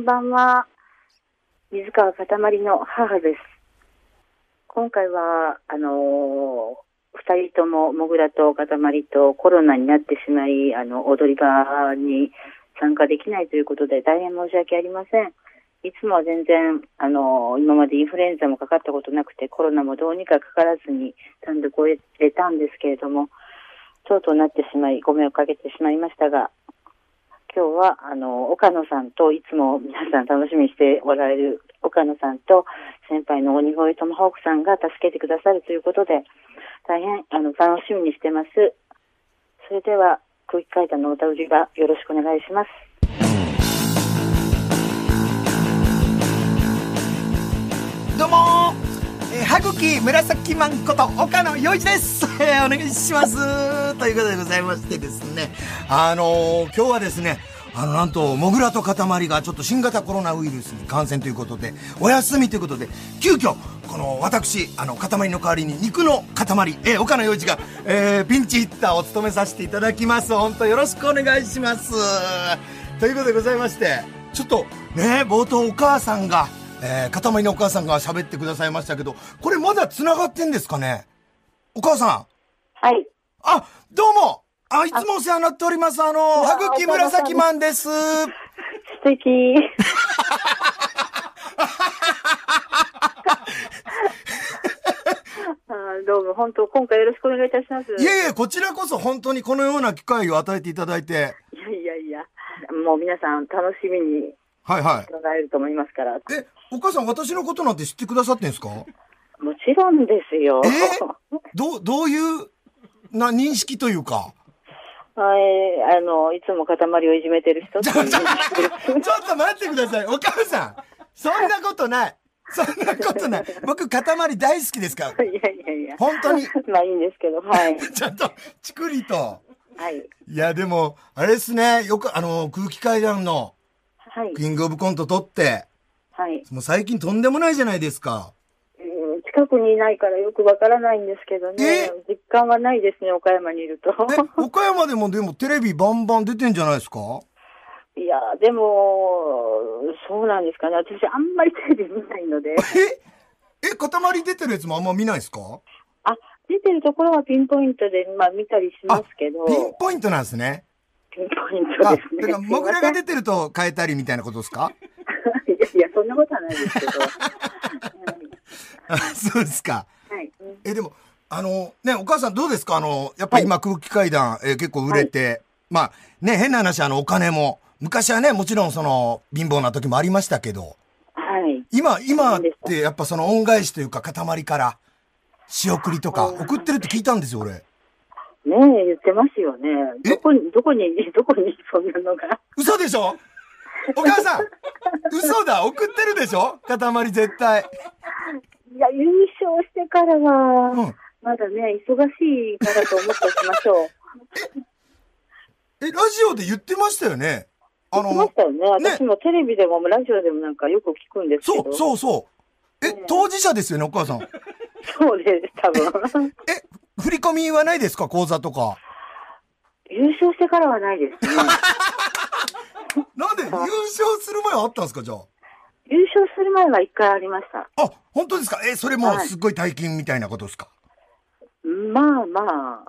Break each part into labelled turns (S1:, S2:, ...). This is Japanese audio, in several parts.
S1: んばんは。水川かたまりの母です。今回は、あのー二人とも、もぐらとかたまりとコロナになってしまい、あの、踊り場に参加できないということで、大変申し訳ありません。いつもは全然、あのー今までインフルエンザもかかったことなくて、コロナもどうにかかからずに単独を得たんですけれども、とうとうなってしまい、ご迷惑かけてしまいましたが、今日は、あの、岡野さんと、いつも皆さん楽しみにしておられる岡野さんと、先輩の鬼越トマホークさんが助けてくださるということで、大変、あの、楽しみにしてます。それでは、空気階段の歌売り場、よろしくお願いします。
S2: えー、はぐき紫マンこと岡野洋一です、お願いします。ということでございましてですね。あのー今日はですねあのなんとモグラと塊がちょっと新型コロナウイルスに感染ということでお休みということで急遽この私あの塊の代わりに肉の塊、えー岡野洋一が、えーピンチヒッターを務めさせていただきます。本当よろしくお願いします。ということでございましてちょっとね冒頭お母さんがえー、塊のお母さんが喋ってくださいましたけど、これまだ繋がってんですかね？お母さん。
S1: はい。
S2: あ、どうもあ、いつもお世話になっております。あの、
S1: や
S2: はぐき紫マンです。
S1: 素敵。どうも、本当、今回よろしくお願いいたします。
S2: いえいえ、こちらこそ本当にこのような機会を与えていただいて。
S1: いやいやいや、もう皆さん楽しみに
S2: はいは
S1: 伺えると思いますから。
S2: い。え、お母さん私のことなんて知ってくださってんですか？
S1: もちろんですよ。
S2: え？どう、どういう、な、認識というか？
S1: はい、あの、いつも塊をいじめてる人
S2: ちょっと待ってください。お母さん。そんなことない。そんなことない。僕、塊大好きですから。
S1: いやいやいや。
S2: 本当に。
S1: まあいいんですけど、はい。
S2: ちょっと、ちくりと。
S1: はい。
S2: いや、でも、あれですね。よく、あの、空気階段の
S1: はい。
S2: キングオブコント取って、
S1: はい。
S2: もう最近とんでもないじゃないですか。
S1: うん近くにいないからよくわからないんですけどね
S2: え？
S1: 実感はないですね、岡山にいると。
S2: え、岡山でもでもテレビバンバン出てんじゃないですか？
S1: いや、でも、そうなんですかね。私あんまりテレビ見ないので。
S2: え、え、塊出てるやつもあんま見ないですか？
S1: あ、出てるところはピンポイントで、まあ見たりしますけど。
S2: ピンポイントなんですね。
S1: ピンポイント
S2: あ、
S1: ですね。
S2: だから、モグラが出てると変えたりみたいなことですか？
S1: いやいや、そんなことはないですけど。
S2: あ そうですか。
S1: はい。うん
S2: え、でも、あの、ね、お母さんどうですか？あの、やっぱり今空気階段、えー結構売れて、まあ、ね、変な話、あの、お金も、昔はね、もちろんその、貧乏な時もありましたけど、
S1: はい。
S2: 今、今ってやっぱその恩返しというか、塊から、仕送りとか、送ってるって聞いたんですよ、俺。
S1: ねえ、言ってますよね。
S2: え？
S1: どこに、どこに、どこにそんなのが？
S2: 嘘でしょ？お母さん嘘だ送ってるでしょ？塊絶対。
S1: いや、優勝してからは、
S2: うん。
S1: まだね、忙しいからと思っておきましょう。
S2: え、ラジオで言ってましたよね？あ
S1: 言ってましたよね。
S2: ね
S1: 私もテレビでもラジオでもなんかよく聞くんですけど。
S2: そう、そうそう。え、当事者ですよね、お母さん。
S1: そうです、多分。
S2: え、振り込みはないですか？口座とか。
S1: 優勝してからはないですね。
S2: なんで？優勝する前はあったんですか？じゃあ。
S1: 優勝する前は一回ありました。
S2: あ、本当ですか？え、それも
S1: はい
S2: すっごい大金みたいなことですか、
S1: まあまあ、まあまあ、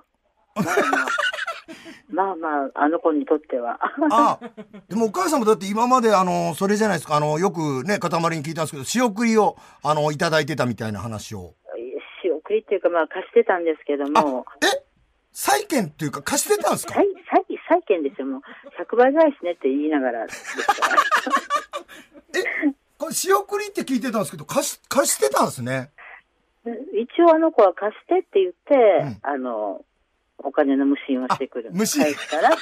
S1: まあまあ、あの子にとっては。
S2: あでもお母さんもだって今まであの、それじゃないですか、あの、よくね、塊に聞いたんですけど、仕送りを、あの、いただいてたみたいな話を。
S1: っていうか、まあ貸してたんですけども、
S2: え？債券っていうか貸してたんですか？
S1: 債、債、債券ですよ、もう。100倍返しねって言いながら。
S2: え、これ仕送りって聞いてたんですけど、貸し、貸してたんですね。
S1: 一応あの子は貸してって言って、
S2: うん
S1: あの、お金の無心をしてくる。
S2: あ無心
S1: 返したら、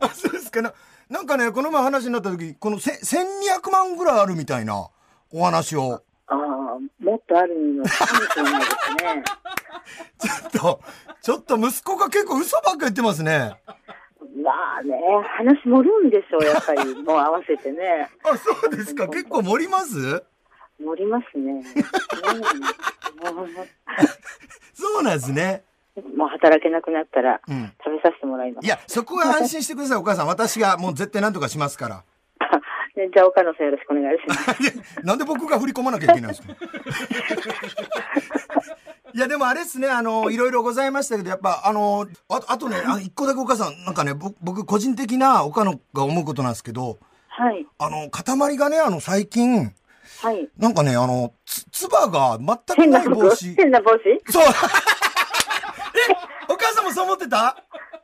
S2: あ、そうですかな。なんかね、この前話になった時、このせ1200万ぐらいあるみたいなお話を。
S1: もっとあるのかもしれないですね。
S2: ちょっと、ちょっと息子が結構嘘ばっか言ってますね。
S1: まあね、話盛るんでしょう、やっぱり。もう合わせてね。
S2: あ、そうですか。結構盛ります？
S1: 盛りますね。うん
S2: そうなんですね。
S1: えもう働けなくなったら、
S2: うん。
S1: 食べさせてもらいます。
S2: いや、そこは安心してください、お母さん。私がもう絶対何とかしますから。
S1: でじゃあ、岡野さんよろしくお願いします。
S2: なんで僕が振り込まなきゃいけないんですか？いや、でもあれですね、あの、いろいろございましたけど、やっぱ、あの、ああとね、あ一個だけお母さん、なんかね、僕、僕個人的な岡野が思うことなんですけど、
S1: はい。
S2: あの、塊がね、あの、最近、
S1: はい。
S2: なんかね、あの、つ、つばが全く
S1: 変
S2: な
S1: ない帽子。変な帽子？
S2: そう。え、お母さんもそう思ってた？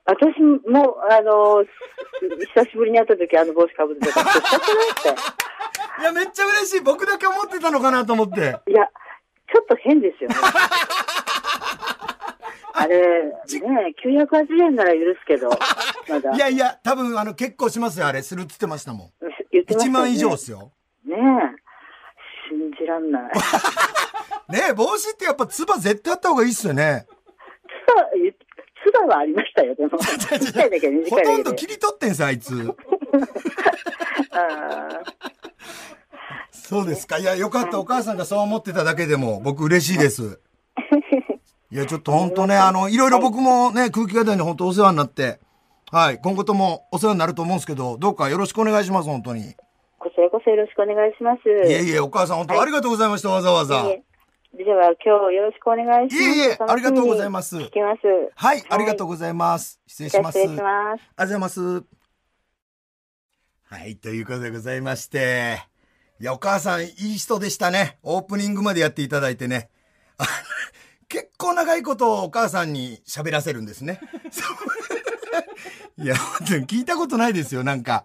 S1: 私も、あの、久しぶりに会った時あの帽子かぶってたから、したくないって。
S2: いや、めっちゃ嬉しい。僕だけ思ってたのかなと思って。
S1: いや、ちょっと変ですよね。あれ、ね980円なら許すけど、まだ。
S2: いやいや、多分、あの、結構しますよ、あれ。するって言ってましたもん。
S1: 言ってました
S2: 1
S1: よね
S2: 万以上ですよ。
S1: ねえ。信じらんない。
S2: ねえ、帽子ってやっぱ、つば絶対あった方がいいっすよね。
S1: つば、つばはありましたよ、でも。短いだけ、短
S2: ほとん
S1: いだけで。
S2: ど切り取ってんすよ、あいつ。
S1: あ
S2: そうですか。いや、よかった。お母さんがそう思ってただけでも、僕嬉しいです。いや、ちょっと本当ね、あの、いろいろ僕もね、空気階段に本当お世話になって、はい、今後ともお世話になると思うんですけど、どうかよろしくお願いします、本当に。
S1: こちらこそよろしくお願いします。
S2: えいえ、お母さん本当ありがとうございました、わざわざ。
S1: いえでは、今日よろしくお願いします。
S2: いえいえありがとうございます
S1: 聞きます。
S2: はい、ありがとうございます。失礼します。
S1: 失礼します。
S2: ありがとうございます。はい、ということでございまして。いや、お母さん、いい人でしたね。オープニングまでやっていただいてね。あ 結構長いことをお母さんに喋らせるんですね。いや、本当に聞いたことないですよ。なんか、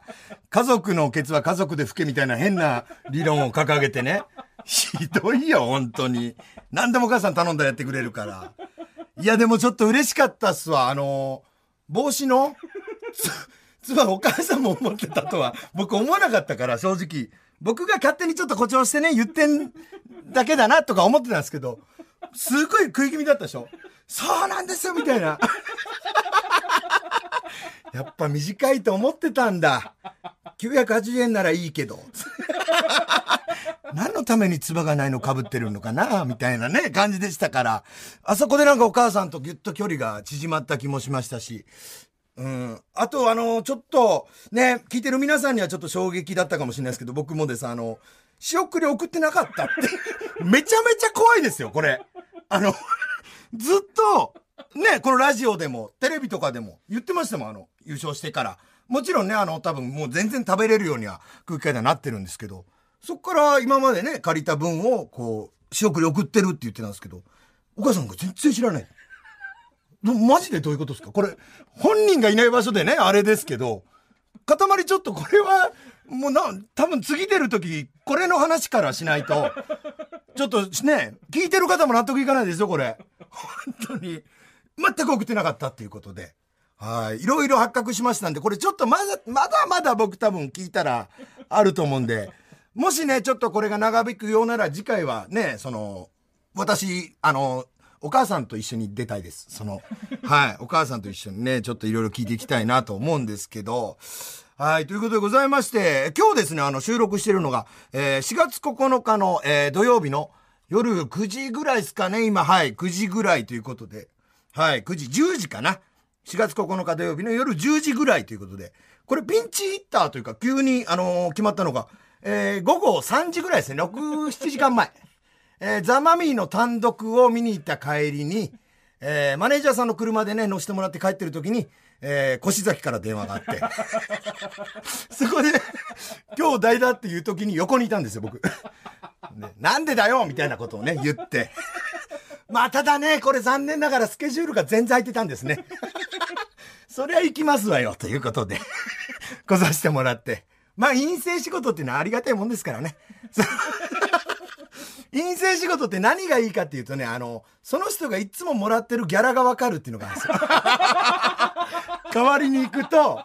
S2: 家族のケツは家族で吹けみたいな変な理論を掲げてね。ひどいよ、本当に。何でもお母さん頼んだらやってくれるから。いや、でもちょっと嬉しかったっすわ。あの、帽子の、つ、つまお母さんも思ってたとは、僕思わなかったから、正直。僕が勝手にちょっと誇張してね、言ってんだけだなとか思ってたんですけど、すごい食い気味だったでしょそうなんですよみたいな。やっぱ短いと思ってたんだ。980円ならいいけど。何のために唾がないの被ってるのかなみたいなね、感じでしたから。あそこでなんかお母さんとぎゅっと距離が縮まった気もしましたし。うん。あと、あの、ちょっと、ね、聞いてる皆さんにはちょっと衝撃だったかもしれないですけど、僕もです、あの、仕送り送ってなかったって。めちゃめちゃ怖いですよ、これ。あの、ずっと、ね、このラジオでも、テレビとかでも言ってましたもん、あの、優勝してから。もちろんね、あの、多分もう全然食べれるようには空気階段になってるんですけど、そっから今までね、借りた分を、こう、仕送り送ってるって言ってたんですけど、お母さんが全然知らない。マジでどういうことですか？これ、本人がいない場所でね、あれですけど、塊ちょっとこれは、もうな、多分次出るとき、これの話からしないと、ちょっとね、聞いてる方も納得いかないですよ、これ。本当に。全く送ってなかったっていうことで。はい。いろいろ発覚しましたんで、これちょっとまだ、まだまだ僕多分聞いたらあると思うんで、もしね、ちょっとこれが長引くようなら次回はね、その、私、あの、お母さんと一緒に出たいです。その、はい。お母さんと一緒にね、ちょっといろいろ聞いていきたいなと思うんですけど、はい。ということでございまして、今日ですね、あの、収録してるのが、えー4月9日の、えー土曜日の夜9時ぐらいですかね、今、はい。9時ぐらいということで、はい。9時、10時かな。4月9日土曜日の夜10時ぐらいということで、これピンチヒッターというか、急に、あのー決まったのが、えー午後3時ぐらいですね、6、7時間前。えーザ・マミーの単独を見に行った帰りに、えーマネージャーさんの車でね、乗せてもらって帰ってる時に、えー、越崎から電話があって、そこで、今日代打っていう時に横にいたんですよ、僕。なんでだよみたいなことをね、言って。まあ、ただね、これ残念ながらスケジュールが全然空いてたんですね。そりゃ行きますわよ、ということで、来させてもらって。まあ、陰性仕事っていうのはありがたいもんですからね。陰性仕事って何がいいかっていうとね、あの、その人がいつももらってるギャラがわかるっていうのがあるんですよ。代わりに行くと、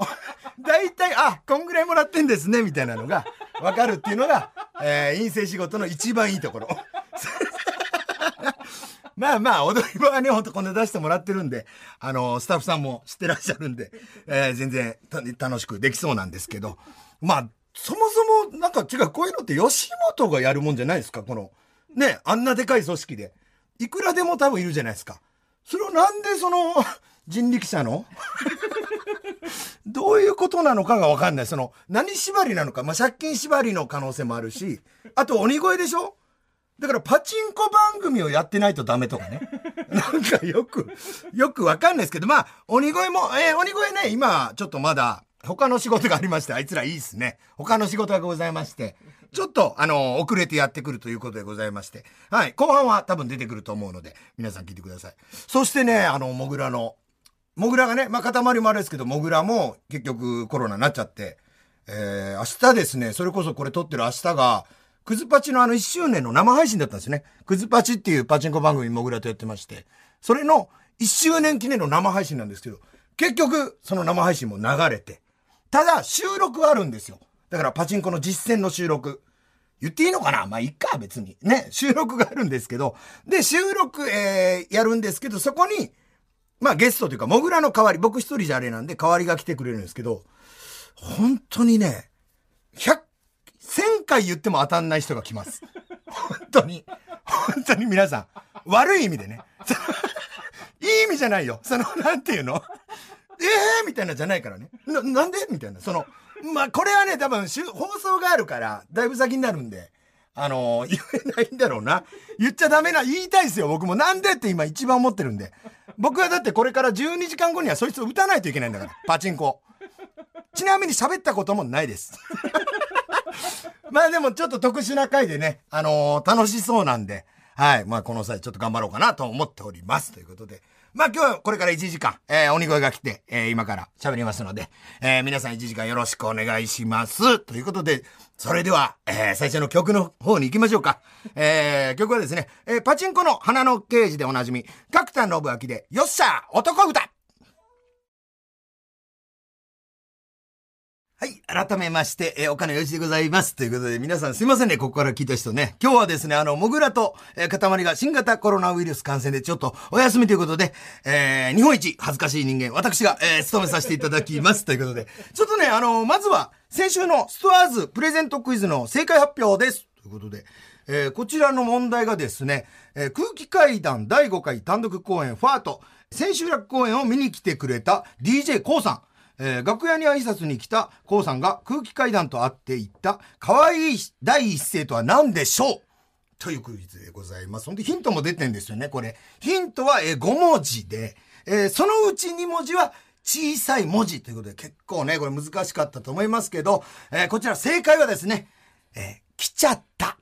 S2: 大体、あ、こんぐらいもらってんですね、みたいなのがわかるっていうのが、えー陰性仕事の一番いいところ。まあまあ、踊り場はね、ほんとこんな出してもらってるんで、あの、スタッフさんも知ってらっしゃるんで、えー全然た楽しくできそうなんですけど、まあ、そもそも、なんか違う、こういうのって吉本がやるもんじゃないですか、この、ね、あんなでかい組織で。いくらでも多分いるじゃないですか。それをなんでその、人力車の？どういうことなのかがわかんない。その、何縛りなのか。まあ、借金縛りの可能性もあるし、あと鬼越でしょ？だからパチンコ番組をやってないとダメとかね。なんかよく、よくわかんないですけど、まあ、鬼越も、えー、鬼越ね、今、ちょっとまだ、他の仕事がありまして、あいつらいいっすね。他の仕事がございまして、ちょっと、あの、遅れてやってくるということでございまして、はい、後半は多分出てくると思うので、皆さん聞いてください。そしてね、あの、モグラの、モグラがね、まあ、塊もあれですけど、モグラも結局コロナになっちゃって、えー、明日ですね、それこそこれ撮ってる明日が、クズパチのあの1周年の生配信だったんですよね。クズパチっていうパチンコ番組モグラとやってまして、それの1周年記念の生配信なんですけど、結局、その生配信も流れて、ただ収録はあるんですよ。だからパチンコの実践の収録。言っていいのかな？まあ、いっか、別に。ね、収録があるんですけど、で、収録、えー、やるんですけど、そこに、まあ、ゲストというか、モグラの代わり、僕一人じゃあれなんで、代わりが来てくれるんですけど、本当にね、回言っても当たんない人が来ます。本当に。本当に皆さん。悪い意味でね。いい意味じゃないよ。その、なんていうの？ええー、みたいなじゃないからね。な、なんで？みたいな。その、まあ、これはね、多分、放送があるから、だいぶ先になるんで、あのー、言えないんだろうな。言っちゃダメな、言いたいですよ、僕も。なんでって今一番思ってるんで。僕はだってこれから12時間後にはそいつを打たないといけないんだから。パチンコ。ちなみに喋ったこともないです。まあでもちょっと特殊な回でね、あのー、楽しそうなんで、はい。まあこの際ちょっと頑張ろうかなと思っております。ということで。まあ今日はこれから1時間、えー、鬼越が来て、えー、今から喋りますので、えー、皆さん1時間よろしくお願いします。ということで、それでは、えー、最初の曲の方に行きましょうか。えー、曲はですね、えー、パチンコの花の刑事でおなじみ、角田信明で、よっしゃ男歌はい。改めまして、えー、岡野よしでございます。ということで、皆さんすいませんね、ここから聞いた人ね。今日はですね、あの、もぐらと、えー、塊が新型コロナウイルス感染でちょっとお休みということで、えー、日本一恥ずかしい人間、私が、えー、務めさせていただきます。ということで、ちょっとね、あの、まずは、先週のストアーズプレゼントクイズの正解発表です。ということで、えー、こちらの問題がですね、えー、空気階段第5回単独公演ファート、千秋楽公演を見に来てくれた DJ コウさん。えー、楽屋に挨拶に来たコウさんが空気階段と会って言った可愛い第一声とは何でしょう？というクイズでございます。ほんでヒントも出てんですよね、これ。ヒントは、えー、5文字で、えー、そのうち2文字は小さい文字ということで結構ね、これ難しかったと思いますけど、えー、こちら正解はですね、えー、来ちゃった。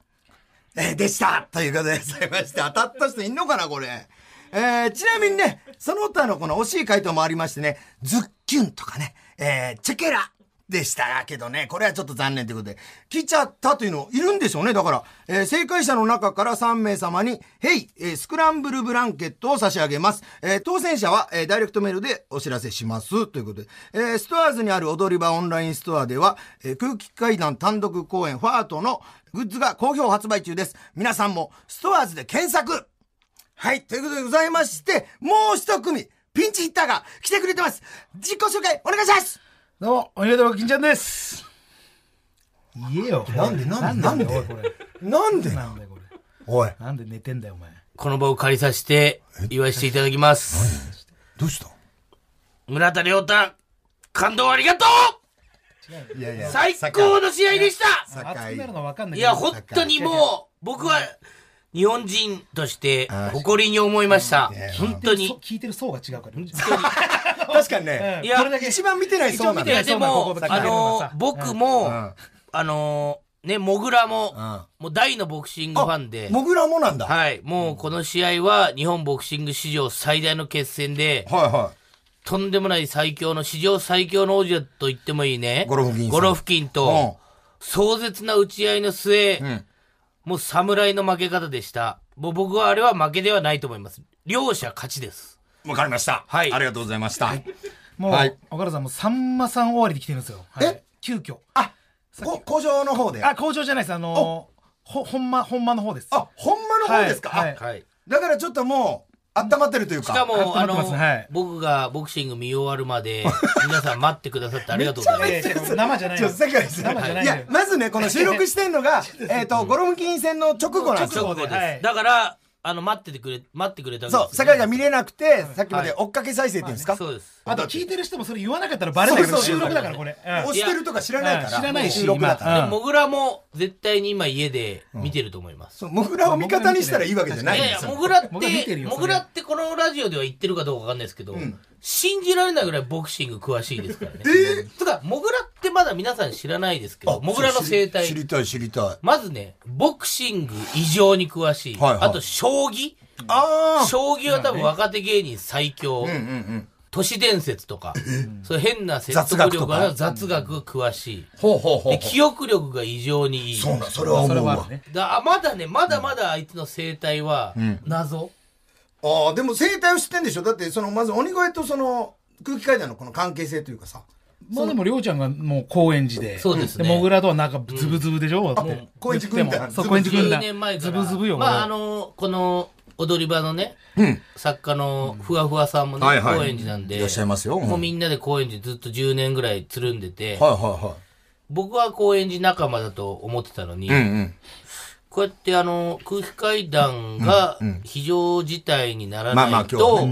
S2: えー、でした。ということでございまして、当たった人いんのかな、これ。えー、ちなみにね、その他のこの惜しい回答もありましてね、ズッキュンとかね、えー、チェケラでしたけどね、これはちょっと残念ということで、来ちゃったというのいるんでしょうね。だから、えー、正解者の中から3名様に、ヘイ、えー、スクランブルブランケットを差し上げます。えー、当選者は、えー、ダイレクトメールでお知らせします。ということで、えー、 STORES にある踊り場オンラインストアでは、えー、空気階段単独公演ファートのグッズが好評発売中です。皆さんも STORES で検索はい、ということでございまして、もう一組、ピンチヒッターが来てくれてます。自己紹介、お願いします
S3: どうも、おにげと金ちゃんです。
S2: 言えよ。なんで、なんで、なんで、なんで？
S3: なんで？これ。
S2: おい。
S3: なんで寝てんだよ、お前。
S4: この場を借りさせて、言わせていただきます。
S2: どうした？
S4: 村田亮太、感動ありがと
S2: ういやいや。
S4: 最高の試合でした
S3: い
S4: や、本当にもう、僕は、日本人として誇りに思いました。本当に。
S3: 聞いてる層が違うから。
S2: 確かにね。いや、一番見てない層なん
S4: だでも、あの、僕も、あの、ね、モグラも、もう大のボクシングファンで。
S2: モグラもなんだ。
S4: はい。もうこの試合は日本ボクシング史上最大の決戦で、
S2: はいはい。
S4: とんでもない最強の、史上最強の王者と言ってもいいね。
S2: ゴロフキン。
S4: ゴロフキンと、壮絶な打ち合いの末、もう侍の負け方でした。もう僕はあれは負けではないと思います。両者勝ちです。
S2: わかりました。はい。ありがとうございました。はい、
S3: もう、はい、岡田さんもさんまさん終わりで来てるんですよ。
S2: はい、え？
S3: 急遽。
S2: あ、工場の方で？
S3: あ、工場じゃないです。あのほ、ほんま、ほんまの方です。
S2: あ、ほんまの方ですか、はい、はい。だからちょっともう、温まってるというか。
S4: しかも、あの、はい、僕がボクシング見終わるまで、皆さん待ってくださってありがとうございます。
S3: 生じゃない。
S2: 生じゃない。いや、まずね、この収録してんのが、えっと、ゴロムキン戦の直後なんですよ。
S4: 直後です。だから、あの、待っててくれ、待ってくれたわけ
S2: そう、
S4: ですよ
S2: 酒井が見れなくて、さっきまで
S4: はい
S2: 追っかけ再生っていうんですか？
S4: そうです。
S3: あと聞いてる人もそれ言わなかったらバレないけど、
S2: そうそう
S3: 収録だからこれ。うん
S2: 押してるとか知らないから。
S3: うん知らないし
S2: 収録だから。
S4: もぐらも絶対に今家で見てると思います。
S2: そう、モグラを味方にしたらいいわけじゃない
S4: いやいや、
S2: んですよ。
S4: もぐらっ
S3: 僕は見て
S4: て、
S3: るよ
S4: もぐらってこのラジオでは言ってるかどうかわかんないですけど、
S2: ん
S4: 信じられないぐらいボクシング詳しいですからね。つか、もぐらってまだ皆さん知らないですけど、もぐらの生態
S2: 知。りたい知りたい。
S4: まずね、ボクシング異常に詳しい。
S2: はいはい
S4: あと、将棋。
S2: ああ
S4: 将棋は多分若手芸人最強。
S2: うんうんうん。
S4: 都市伝説とか、そ変な説
S2: 雑
S4: 得力が雑学詳しい。
S2: ほうほうほう
S4: で、記憶力が異常にいい。
S2: そうな、それは思うわ
S4: まだね、まだまだあいつの生態は謎。
S2: ああ、でも生態を知ってんでしょ？だって、その、まず鬼越とその、空気階段のこの関係性というかさ。
S3: まあでも、りょうちゃんがもう高円寺で。
S4: そうですね
S3: もぐらとはなんかズブズブでしょ？だって。
S2: 高円寺軍団
S3: そう、高円寺軍
S4: 10
S3: 団。
S4: 年前から。
S3: ズブズブよ。
S4: まあ、あ
S3: 俺
S4: の、この踊り場のね、
S2: うん。
S4: 作家のふわふわさんもね、
S2: はいはい
S4: 高円寺なんで、
S2: いらっしゃいますようん
S4: もうみんなで高円寺ずっと10年ぐらいつるんでて、
S2: はいは
S4: 僕は高円寺仲間だと思ってたのに、
S2: いはい。うんうん。
S4: こうやってあの、空気階段が非常事態にならないと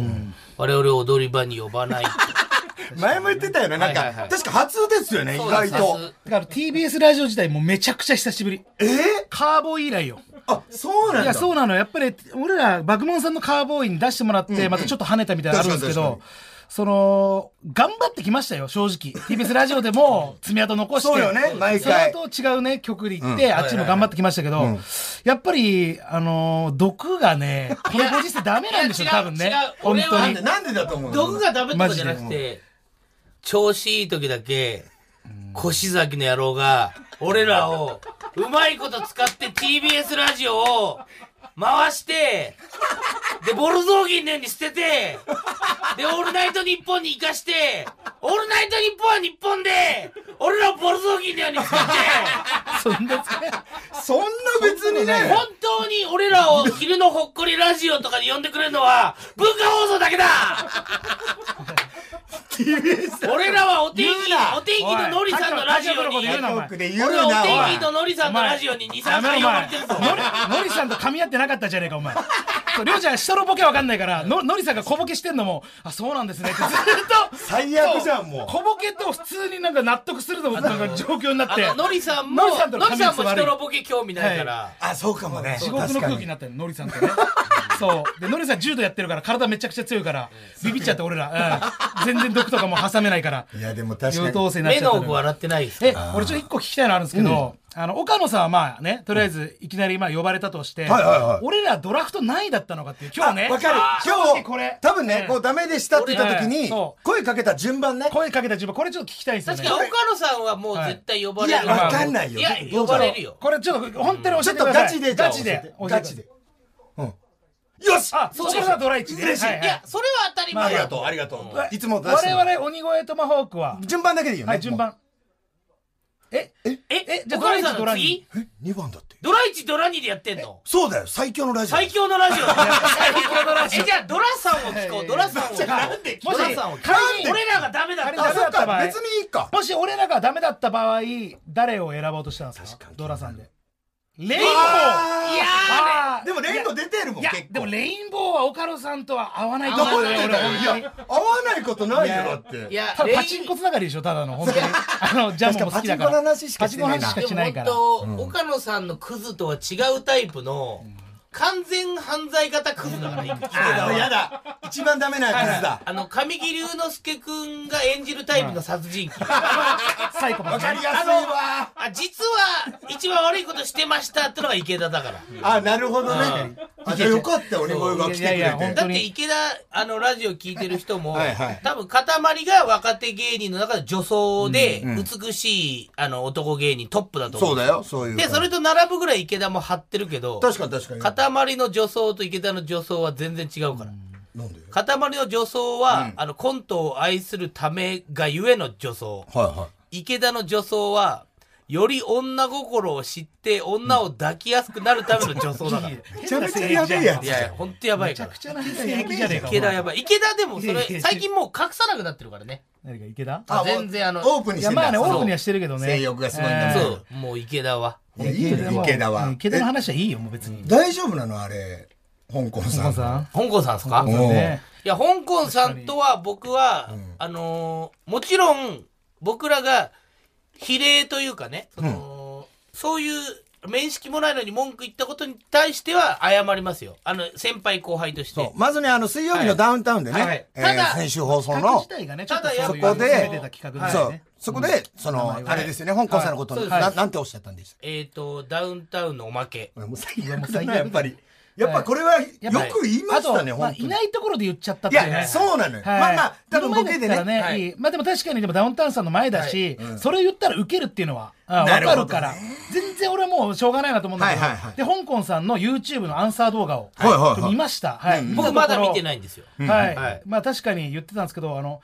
S4: 我々踊り場に呼ばない。
S2: 前も言ってたよね。なんか
S4: はいはいは、い
S2: 確か初ですよね、意外と。
S3: だから TBS ラジオ自体もうめちゃくちゃ久しぶり。
S2: えー？
S3: カーボーイ以来よ。
S2: あ、そうなんだ。
S3: いや、そうなのよ。やっぱり、俺ら、爆問さんのカーボーイに出してもらって、またちょっと跳ねたみたいなのあるんですけど
S2: 確かに確、
S3: その、頑張ってきましたよ、正直。TBS ラジオでも 爪痕残して。
S2: そうよね毎回
S3: その後違うね、曲で行って、あっちも頑張ってきましたけど、やっぱり、あのー、毒がね、このご時世ダメなんでしょ、多分ね。本当に
S2: なんで、。だと思うの？
S4: 毒がダメとかじゃなくて、調子いい時だけ、腰崎の野郎が、俺らを、うまいこと使って TBS ラジオを回して、で、ボルゾーギンのように捨てて、で、オールナイトニッポンに生かして、オールナイトニッポンは日本で、俺らをボルゾーギンのように使って、
S3: そんな
S2: そんな別にね。
S4: 本当に俺らを昼のほっこりラジオとかで呼んでくれるのは文化放送だけだ俺らはお天気
S2: 言うな、
S4: お天気ののりさんのラジオに、俺はお
S2: な、
S4: 天気
S2: お
S4: ののりさんのラジオに2、3
S3: やめろ、
S4: 回呼。ばれてるぞ。
S3: のり、のりさんと噛み合ってなかったじゃねえか、お前。そう、りょうちゃん人のボケわかんないから、の、のりさんが小ボケしてんのも、あ、そうなんですねってずっと。
S2: 最悪じゃんもう
S3: 小ボケと普通になんか納得するのもなんか状況になって。
S4: あの、のりさんも、
S3: のりさんとの
S4: のりさんも人のボケ興味ないから、
S2: あ、そうかもね。
S3: 地獄の空気になったよ、のりさんとね。そう。で、のりさん柔道やってるから、体めちゃくちゃ強いから、ビビっちゃって俺ら。うん。全然毒とかも挟めないから。
S2: いや、でも確かに。
S3: 優等生に
S4: 目
S3: の
S4: 奥笑ってないです
S3: え
S4: か、
S3: 俺ちょっと一個聞きたいのあるんですけど、あの、岡野さんはまあね、とりあえずいきなりまあ呼ばれたとして、
S2: はいはいはい
S3: 俺らドラフト何位だったのかっていう、今日ね。
S2: わかる。
S3: 正
S2: 今日、
S3: 直これ。
S2: 多分ね
S3: う、ん
S2: こうダメでしたって言った時に声かけた順番ね。
S3: 声かけた自分、これちょっと聞きたいですよね。
S4: 確かに岡野さんはもう絶対呼ばれる。
S2: いやわかんないよ
S4: いや、呼ばれるよ。
S3: これちょっと本当に
S2: ちょっと
S3: 教えてください。
S2: ガチで、じゃあ
S3: ガチで
S2: 教えて。
S3: 教えて
S2: ガチで。うん。よし
S3: あ、そうです。ドライチで。
S2: 嬉しい
S3: はい
S4: や、それは当たり前だ
S2: ありがとう、ありがとう。いつも出して
S3: 我
S2: る
S3: 々鬼越トマホークは、
S2: 順番だけでいいよね。
S3: はい、順番。え、
S4: え、
S3: え？じゃあドライチ
S4: の次
S2: もう。え、2番だって。
S4: ドラ1、ドラ2でやってんの？
S2: そうだよ、最強のラジオ。
S4: 最強のラジオ。最強のラジオ。え、じゃあドラさんを聞こう、ドラさんを聞こう。
S2: なんで
S3: もし
S4: ドラさんを聞こ
S3: 仮に
S4: う。俺らがダメだっ
S3: 仮に
S4: た
S2: あ、そっか、
S3: ダメだった場合
S2: 別にいいか。
S3: もし俺らがダメだった場合、誰を選ぼうとしたんですか？ドラさんで。レインボー
S4: いや
S3: あー
S2: でもレインボー出てるもん、
S3: いや
S2: 結構。
S3: でもレインボーは岡野さんとは合わないと
S2: ど
S3: 思うよ、俺、
S2: うなんだよ。いや。、合わないことないよ、だって。
S4: いや、
S3: 多分
S4: レイン
S3: パチンコつながりでしょ、ただの、本当に。あの、ジャムも好きだか
S2: 確かパチンコの
S3: ら。
S2: 話しかしてないな
S3: パチンコの話しか
S4: でも
S3: しないから。
S4: 本当、岡野さんのクズとは違うタイプの、完全犯罪型クズだから、今
S2: あーやだ。一番ダメなやつだ。
S4: あの、神木隆之介くんが演じるタイプの殺人鬼。
S3: サイコパスね。
S2: わかりやすいわ。
S4: あ、実は、一番悪いことしてましたってのが池田だから。
S2: あ、なるほどね。あ、じゃあよかったよ、鬼越が来てく
S3: いやいや
S2: れて。
S4: だって池田、あの、ラジオ聞いてる人も、
S2: はいはい
S4: 多分、塊が若手芸人の中で女装で、美しい、あの、男芸人トップだと思う。
S2: そうだよ、そういう。
S4: で、それと並ぶぐらい池田も張ってるけど、
S2: 確かに確かに。
S4: 塊の女装と池田の女装は全然違うから。
S2: なんで
S4: 塊の女装は、あの、コントを愛するためがゆえの女装。
S2: はいは
S4: 池田の女装は、より女心を知って女を抱きやすくなるための女装だから。い
S2: めちゃめちゃやべえやつ
S4: やいや、ほんとやばいから
S3: めちゃく。ちゃな性癖じゃねえか。い。
S4: 池田やばい。池田でもそれ、
S3: いやいやいや
S4: 最近もう隠さなくなってるからね。
S3: 何が池田？
S4: あ全然あの
S2: オープンに
S3: いや、
S2: してんだ
S3: まあね、オープンにはしてるけどね。
S2: 性欲がすごいんだ
S3: えー
S4: そう、もう池田は。
S2: いやいいよ、池田は。
S3: 池田の話はいいよ、もう別に。
S2: 大丈夫なの？あれ。香港さん。
S3: 香港さん？
S4: 香港さんですか？いや、香港さんとは僕は、あのーもちろん、僕らが、比例というかね、その、そういう面識もないのに文句言ったことに対しては謝りますよ。あの、先輩後輩として。
S2: そう。まずね、あの、水曜日のダウンタウンでね、
S4: はいはい
S2: えー
S4: ただ
S2: 先週放送の
S4: ただや
S3: そ
S2: こで
S3: 攻めてた企画
S2: そう。そこで、その、あれですよね、香港さんのことを、
S4: はい
S2: ななんておっしゃったんでしたっ
S4: えっ、と、ダウンタウンのおまけ。
S2: けもう最悪だな、やっぱり。やっぱこれは、よく言いましたね、
S3: あとまあ
S2: 本当に。
S3: いないところで言っちゃったっ
S2: い
S3: ていうね。
S2: や、そうなのよ。
S3: はい
S2: まあまあ、多分ボケでね。
S3: まあでも確かにでもダウンタウンさんの前だし、それ言ったらウケるっていうのは、あわかるから。全然俺はもうしょうがないなと思うんだけど、
S2: はいはいはい
S3: で、香港さんの YouTube のアンサー動画を、見ました。はい。
S4: 僕まだ見て
S3: い。
S4: ないんですよ。
S3: はい、
S4: はい
S3: まあ確かに言ってたんですけど、あの、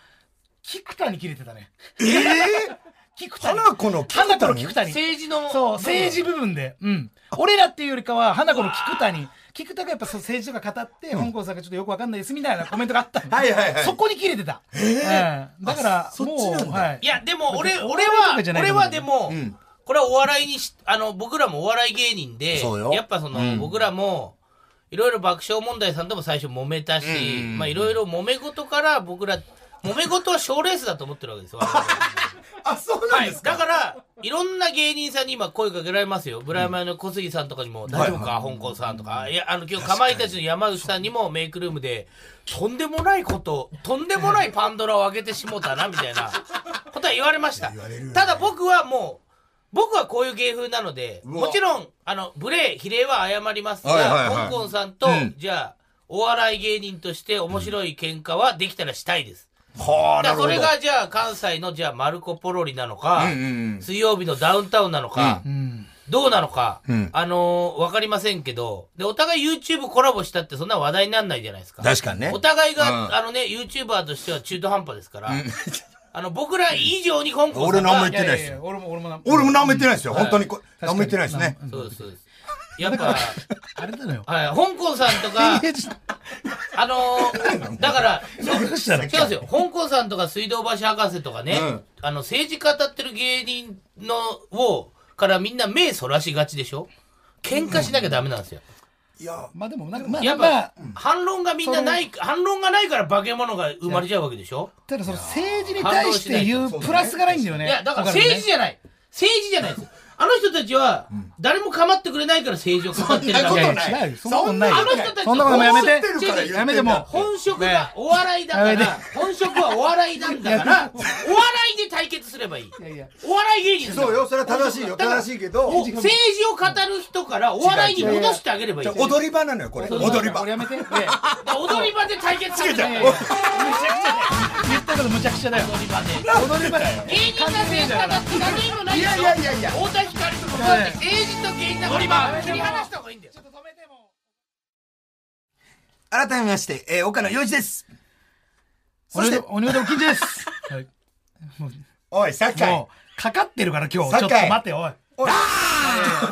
S3: 菊田に切れてたね。
S2: ええ
S3: 菊田に。
S2: 花子の菊
S3: 花子
S2: 田に
S3: の菊田に。
S4: 政治の、
S3: そう、政治部分で。うん。俺らっていうよりかは、花子の菊田に、菊田がやっぱそう政治とか語って、香港さんがちょっとよくわかんないですみたいなコメントがあったんで
S2: はいはいはい。
S3: そこに切れてた。うん。だから、
S2: そっち
S3: もう、
S2: なんだ。
S3: はい。
S4: い。や、でも俺、俺は俺はでも、
S2: ん。
S4: これはお笑いにし、あの、僕らもお笑い芸人で、
S2: そうよ。
S4: やっぱその、
S2: うん。
S4: 僕らも、いろいろ爆笑問題さんとも最初揉めたし、
S2: うん。
S4: まあいろいろ揉め事から僕ら、揉め事は賞レースだと思ってるわけですよ。
S2: あ、そうなん
S4: はい。
S2: ですか？
S4: だから、いろんな芸人さんに今声かけられますよ。ブラマヨの小杉さんとかにも、大丈夫か、香港さんとか。いや、あの、今日、かまいたちの山内さんにもメイクルームで、とんでもないこと、とんでもないパンドラを開けてしもたな、みたいなことは言われました。ただ僕はもう、僕はこういう芸風なので、もちろん、あの、無礼、比例は謝りますが、
S2: はいはいはい
S4: 香港さんと、
S2: うん
S4: じゃあ、お笑い芸人として面白い喧嘩はできたらしたいです。
S2: はあ、なるほど。
S4: だからそれがじゃあ関西のじゃあマルコ・ポロリなのか、
S2: うんうんうん
S4: 水曜日のダウンタウンなのか、
S3: うん。
S4: どうなのか、
S2: うん
S4: あのーわかりませんけど、で、お互い YouTube コラボしたってそんな話題にならないじゃないですか。
S2: 確かにね
S4: お互いが、
S2: うん
S4: あのね、YouTuber としては中途半端ですから、あの、僕ら以上に香港さんが
S2: 俺何も言って
S3: い
S2: ないですよ
S3: 俺も、俺もな、
S2: 俺も何も言ってないですよ。
S4: はい
S2: 本当にこ。何も言ってないですね。
S4: そうです、そうです。やっぱ、
S3: あれだのよ。
S4: はい、香港さんとか、あのーだから、そうですよ。香港さんとか水道橋博士とかね、
S2: うん
S4: あの、政治家当たってる芸人の、を、からみんな目そらしがちでしょ？喧嘩しなきゃダメなんですよ。
S2: いや、
S3: まあでも、なんか、まあ、
S4: やっ
S3: まあ
S4: ぱ、反論がみんなない、反論がないから化け物が生まれちゃうわけでしょ？
S3: ただその政治に対して言うプラスがないんだよね。
S4: いや、だから政治じゃない。政治じゃないです。あの人たちは、誰も構ってくれないから政治を構ってるだけ
S2: そんなことない。
S3: そんなことない。よ
S4: あの人たち
S3: そんなこともやめて。やめてもう。
S4: 本職がお笑いだから、
S3: ね
S4: 本職はお笑いなんだから、お笑いで対決すればいい。お笑い芸人
S2: そうよ、それは正しいよ。正しいけど、
S4: お政治を語る人からお笑いに戻してあげればいい。
S2: 踊り場なのよ、これ。踊り場。
S4: 踊り場で対決する
S3: いやいやいやむちゃくちゃだよ。言ったことむちゃくちゃだよ。
S4: 踊り場で。
S3: 踊り場だよ。
S4: 芸人が政治家だって何にもない
S2: いやいやいやいや。
S4: 太田光とかこうやって政治と芸人の踊り場切り離した方がいいんだよ。
S2: 改めまして、えー、岡野洋一です。そして、
S3: 鬼ほど金です。はい
S2: おい、酒井。
S3: もう、かかってるから今日。ちょっと待って、おい。
S2: おい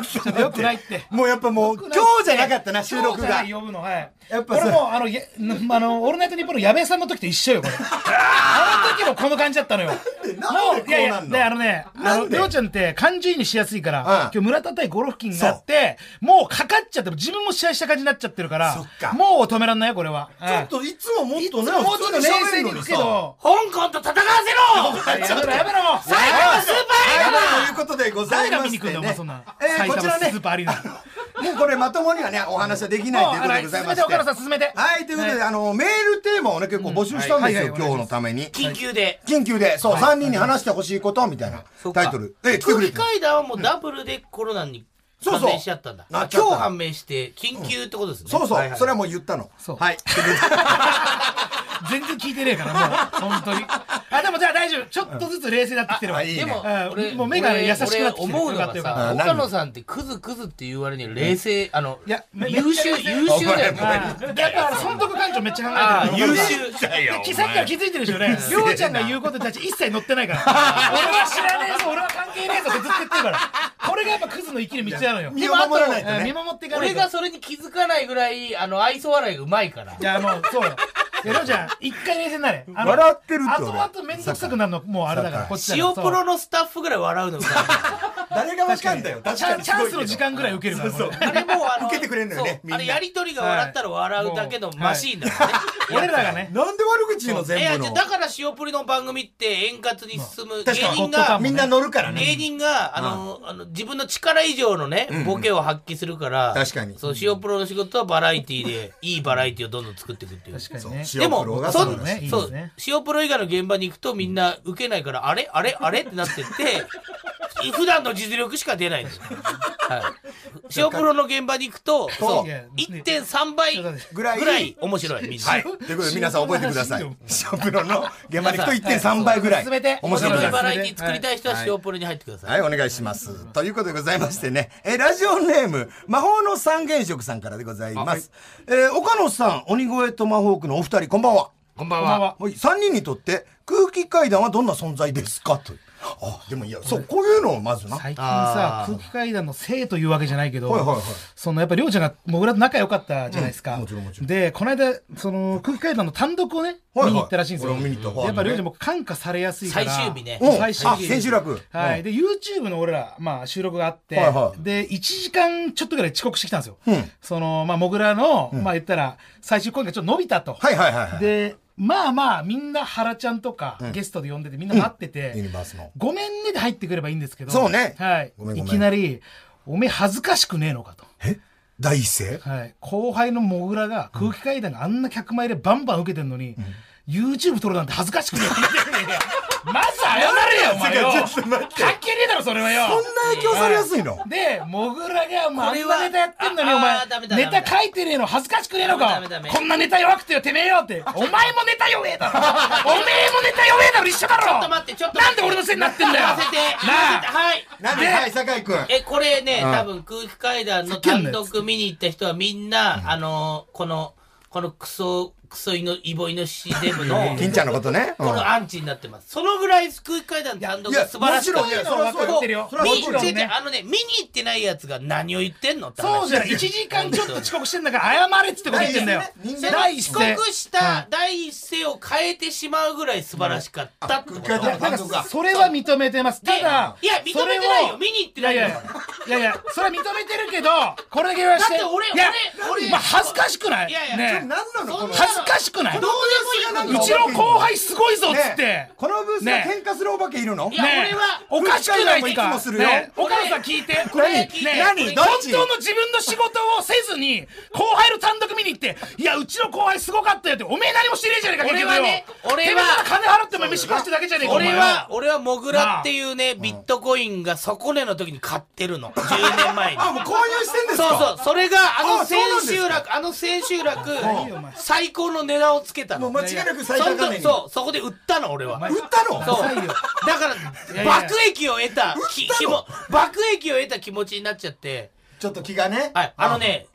S3: ちょっとよくないって。
S2: もうやっぱもう、今日じゃなかったな、収録が。
S3: 呼ぶの、はい。
S2: やっぱさ
S3: 俺も、あの、や あの、オールナイトニッポンの矢部さんの時と一緒よ、これ。あの時もこの感じだったのよ。も
S2: なんでこう
S3: う、いやいや、あのね、あの、りょうちゃんって感情移入しやすいから、
S2: うん
S3: 今日村田対ゴロフキンがあって、もうかかっちゃって、自分も試合した感じになっちゃってるから
S2: そっか、
S3: もう止めらんないよ、これは。
S2: ちょっといつももっとね、
S3: もうちょっと冷静にいくけど、
S4: 香港と戦わせろ
S3: やめろ、やめろ
S4: 最後のスーパーエ
S2: はいということでござ
S3: 誰
S2: いまして
S3: が見に来るんだよ、お前
S2: ね
S3: そんな。。
S2: えー、こちらね
S3: スー、パーアリーナ。
S2: もうこれまともにはね、お話はできないということでございまして。
S3: 進めて、岡野さん進めて。
S2: はい、ということで、あの、メールテーマをね、結構募集したんですよ、今日のために。
S4: 緊急で。
S2: 緊急で、そう、3人に話してほしいこと、みたいなタイトル。え、来てくれてる。
S4: 階段はもうダブルでコロナに
S2: そうそう
S4: 判明しちゃったんだ。
S2: なっちゃった
S4: 今日判明して、緊急ってことですね。
S2: そうそう、それはもう言ったの。はい。
S3: 全然聞いてねえから、もう、本当に。あ、でもじゃあ大丈夫。ちょっとずつ冷静になってきてるわ。
S2: あいいね
S4: でも
S3: うん、
S4: 俺、
S3: もう目が
S4: 俺
S3: 優しくなってきてる
S4: 俺思うのが
S3: よかったよか
S4: さ、岡野さんってクズクズって言われに冷静、あの
S3: いや、め
S4: 優秀、
S3: めっちゃ
S4: 優秀だよ
S2: お前
S4: ね。
S3: あでやっぱあの損得感情めっちゃ考えてる
S4: 優秀。
S3: できさっきから気づいてるでしょうね。りょうちゃんが言うことたち一切乗ってないから。俺は知らねえぞ、俺は関係ねえぞってずっと言ってるから。これがやっぱクズの生きる道なのよ。
S2: 身を守らないと
S3: うん見
S2: ね。
S3: 守っていかないと。
S4: 俺がそれに気づかないぐらい、あの、愛想笑いがうまいから。
S3: いや、もう、そうよ。いやりょうちゃん、一回冷静になれ。あの
S2: 笑ってるって俺
S3: 後々めんどくさくなるの、もうあれだから、こっちだから。
S4: 塩プロのスタッフぐらい笑うの。
S2: 誰がわかんだよ。確
S3: チャンスの時間ぐらい受けるから
S2: そう
S3: これ
S4: あれもうあの
S2: 受けてくれんのよね
S4: あれやりとりが笑ったら笑うだけのマシーンだからね、
S3: 俺らがね。
S2: なんで悪口言うの
S4: いや
S2: 全部の。
S4: だから塩プリの番組って円滑に進む芸人が
S2: みんな乗るからね。
S4: 芸人があの、あ。の自分の力以上のね、ボケを発揮するから
S2: 確かに。
S4: そう塩プロの仕事はバラエティーでいいバラエティーをどんどん作っていくっていう。
S3: 確かに
S4: でも
S2: 塩プロが
S4: そ
S2: ん
S3: ね
S4: そう塩プロ以外の現場に行くとみんな受けないからあれあれあれってなってって普段の実力しか出ないんですよ、はい、塩プロの現場に行くとそう。
S3: いや
S4: 1.3倍
S2: ぐらい。
S4: 面白い。みんな、
S2: はい。とい。うことで皆さん覚えてください。
S3: いや。
S2: ショプロの現場に行くと1.3倍ぐらい。
S3: 進めて
S2: 面白い。
S4: バ。ラエティー作りたい人は塩プロに入ってください、
S2: はい、お願い。します。とい。うことでござい。ましてね、えーラジオネーム、魔法の三原色さんからでござい。ます。えー岡野さん、鬼越トマホークのお二人、こんばんは。
S4: こんばんは
S3: こんばんは
S2: はい、3人にとって空気階段はどんな存在ですかとい。う。あ、でもいや、そう、こういうのをまずな。
S3: 最近さ空気階段のせいというわけじゃないけど、
S2: はいはいはい。
S3: そのやっぱりょうちゃんがもぐらと仲良かったじゃないですか、
S2: うんもちろんもちろん。
S3: でこの間その空気階段の単独をね、
S2: はいはい。
S3: 見に行ったらしいんですよ。
S2: 俺も見に行った。
S3: でやっぱりょうちゃんも感化されやすいから。
S4: 最終日ね。
S2: うん
S3: 最終日。
S2: あ千秋楽
S3: はい、
S2: うん
S3: で YouTube の俺ら、まあ、収録があって、
S2: はいはい。
S3: で1時間ちょっとぐらい遅刻してきたんですよ、
S2: うん。
S3: そのまあもぐらの、まあ言ったら最終公演がちょっと伸びたと、
S2: はいはいはいはい。
S3: でまあまあみんな原ちゃんとか、ゲストで呼んでてみんな待ってて。ごめんねで入ってくればいいんですけど。
S2: そうね
S3: はい。いきなり、おめえ恥ずかしくねえのかと。
S2: え？第一声？
S3: はい。後輩のモグラが空気階段があんな客前でバンバン受けてんのに、YouTube 撮るなんて恥ずかしくねえ。まず謝れよ、お前よ。関係ねえだろ、それはよ。
S2: そんな影響されやすいの？
S3: で、モグラが、まあ、あんなネタやってんのに、
S4: あ
S3: お前ネタ書いてねえの恥ずかしくねえのかこんなネタ弱くてよ、てめえよって。お前もネタ弱えだろ。おめえもネタ弱えだろ、一緒だろ。
S4: ちょっと待ってちょっと待って
S3: なんで俺のせいになってんだよ。な
S4: はい
S2: なんではい、酒井くん。
S4: え、これね、
S2: うん
S4: 多分空気階段の単独見に行った人はみんな、あの、この、このクソ、クソイの、イボイノシシデブの、
S2: 金ちゃんのことね。うん
S4: このアンチになってます。そのぐらい空気階段単独が素晴らしかった。
S2: もちろんそれはそうよ
S3: 分かってるよ
S2: それはも
S4: 見
S2: ちろん
S4: 違う違う
S3: ね
S4: あのね、見に行ってないやつが何を言ってんのって話。
S3: そうじゃない。1時間ちょっと遅刻してんだから謝れってこと言ってんだよ。第一声
S4: 刻した第一声を変えてしまうぐらい素晴らしかったってこと。
S2: 単独が。
S3: それは認めてます。ただ、
S4: いや、認めてないよ。見に行ってないよ。
S3: いやいや、それは認めてるけど、これだけ言わして。
S4: だって俺俺俺
S3: まあ恥ずかしくない？
S4: いやいや
S3: ね
S2: 何なの？この
S3: 恥ずかしくない？
S2: どうでもい
S3: うちの後輩すごいぞっつって。
S2: ね。このブースで喧嘩するお化けいるの？
S4: いや
S3: ね。
S4: 俺は
S3: おかしくない
S2: 空気階段もいつもするよ。
S3: ね。岡野さん聞いて。
S4: これ
S2: 何？
S3: 本当の自分の仕事をせずに、後輩の単独見に行って、いや、うちの後輩すごかったよって、おめえ何もしてねえじゃねえか。
S4: 俺はね俺は
S3: 金払っても飯食わしてるだけじゃねえか、
S4: 俺は、俺はモグラっていうね、ビットコインが底値の時に買ってるの。10年前に。
S2: あ、もう購入してんですか？
S4: そうそう、それがあの千秋楽、あの千秋楽最高の値段をつけたの。
S2: もう間違いなく最高値
S4: そう、そこで売ったの、俺は。
S2: 売ったの？
S4: そう。だから、爆益を得た、き気も、爆益を得た気持ちになっちゃって、
S2: ちょっと気がね。
S4: はい、あのね、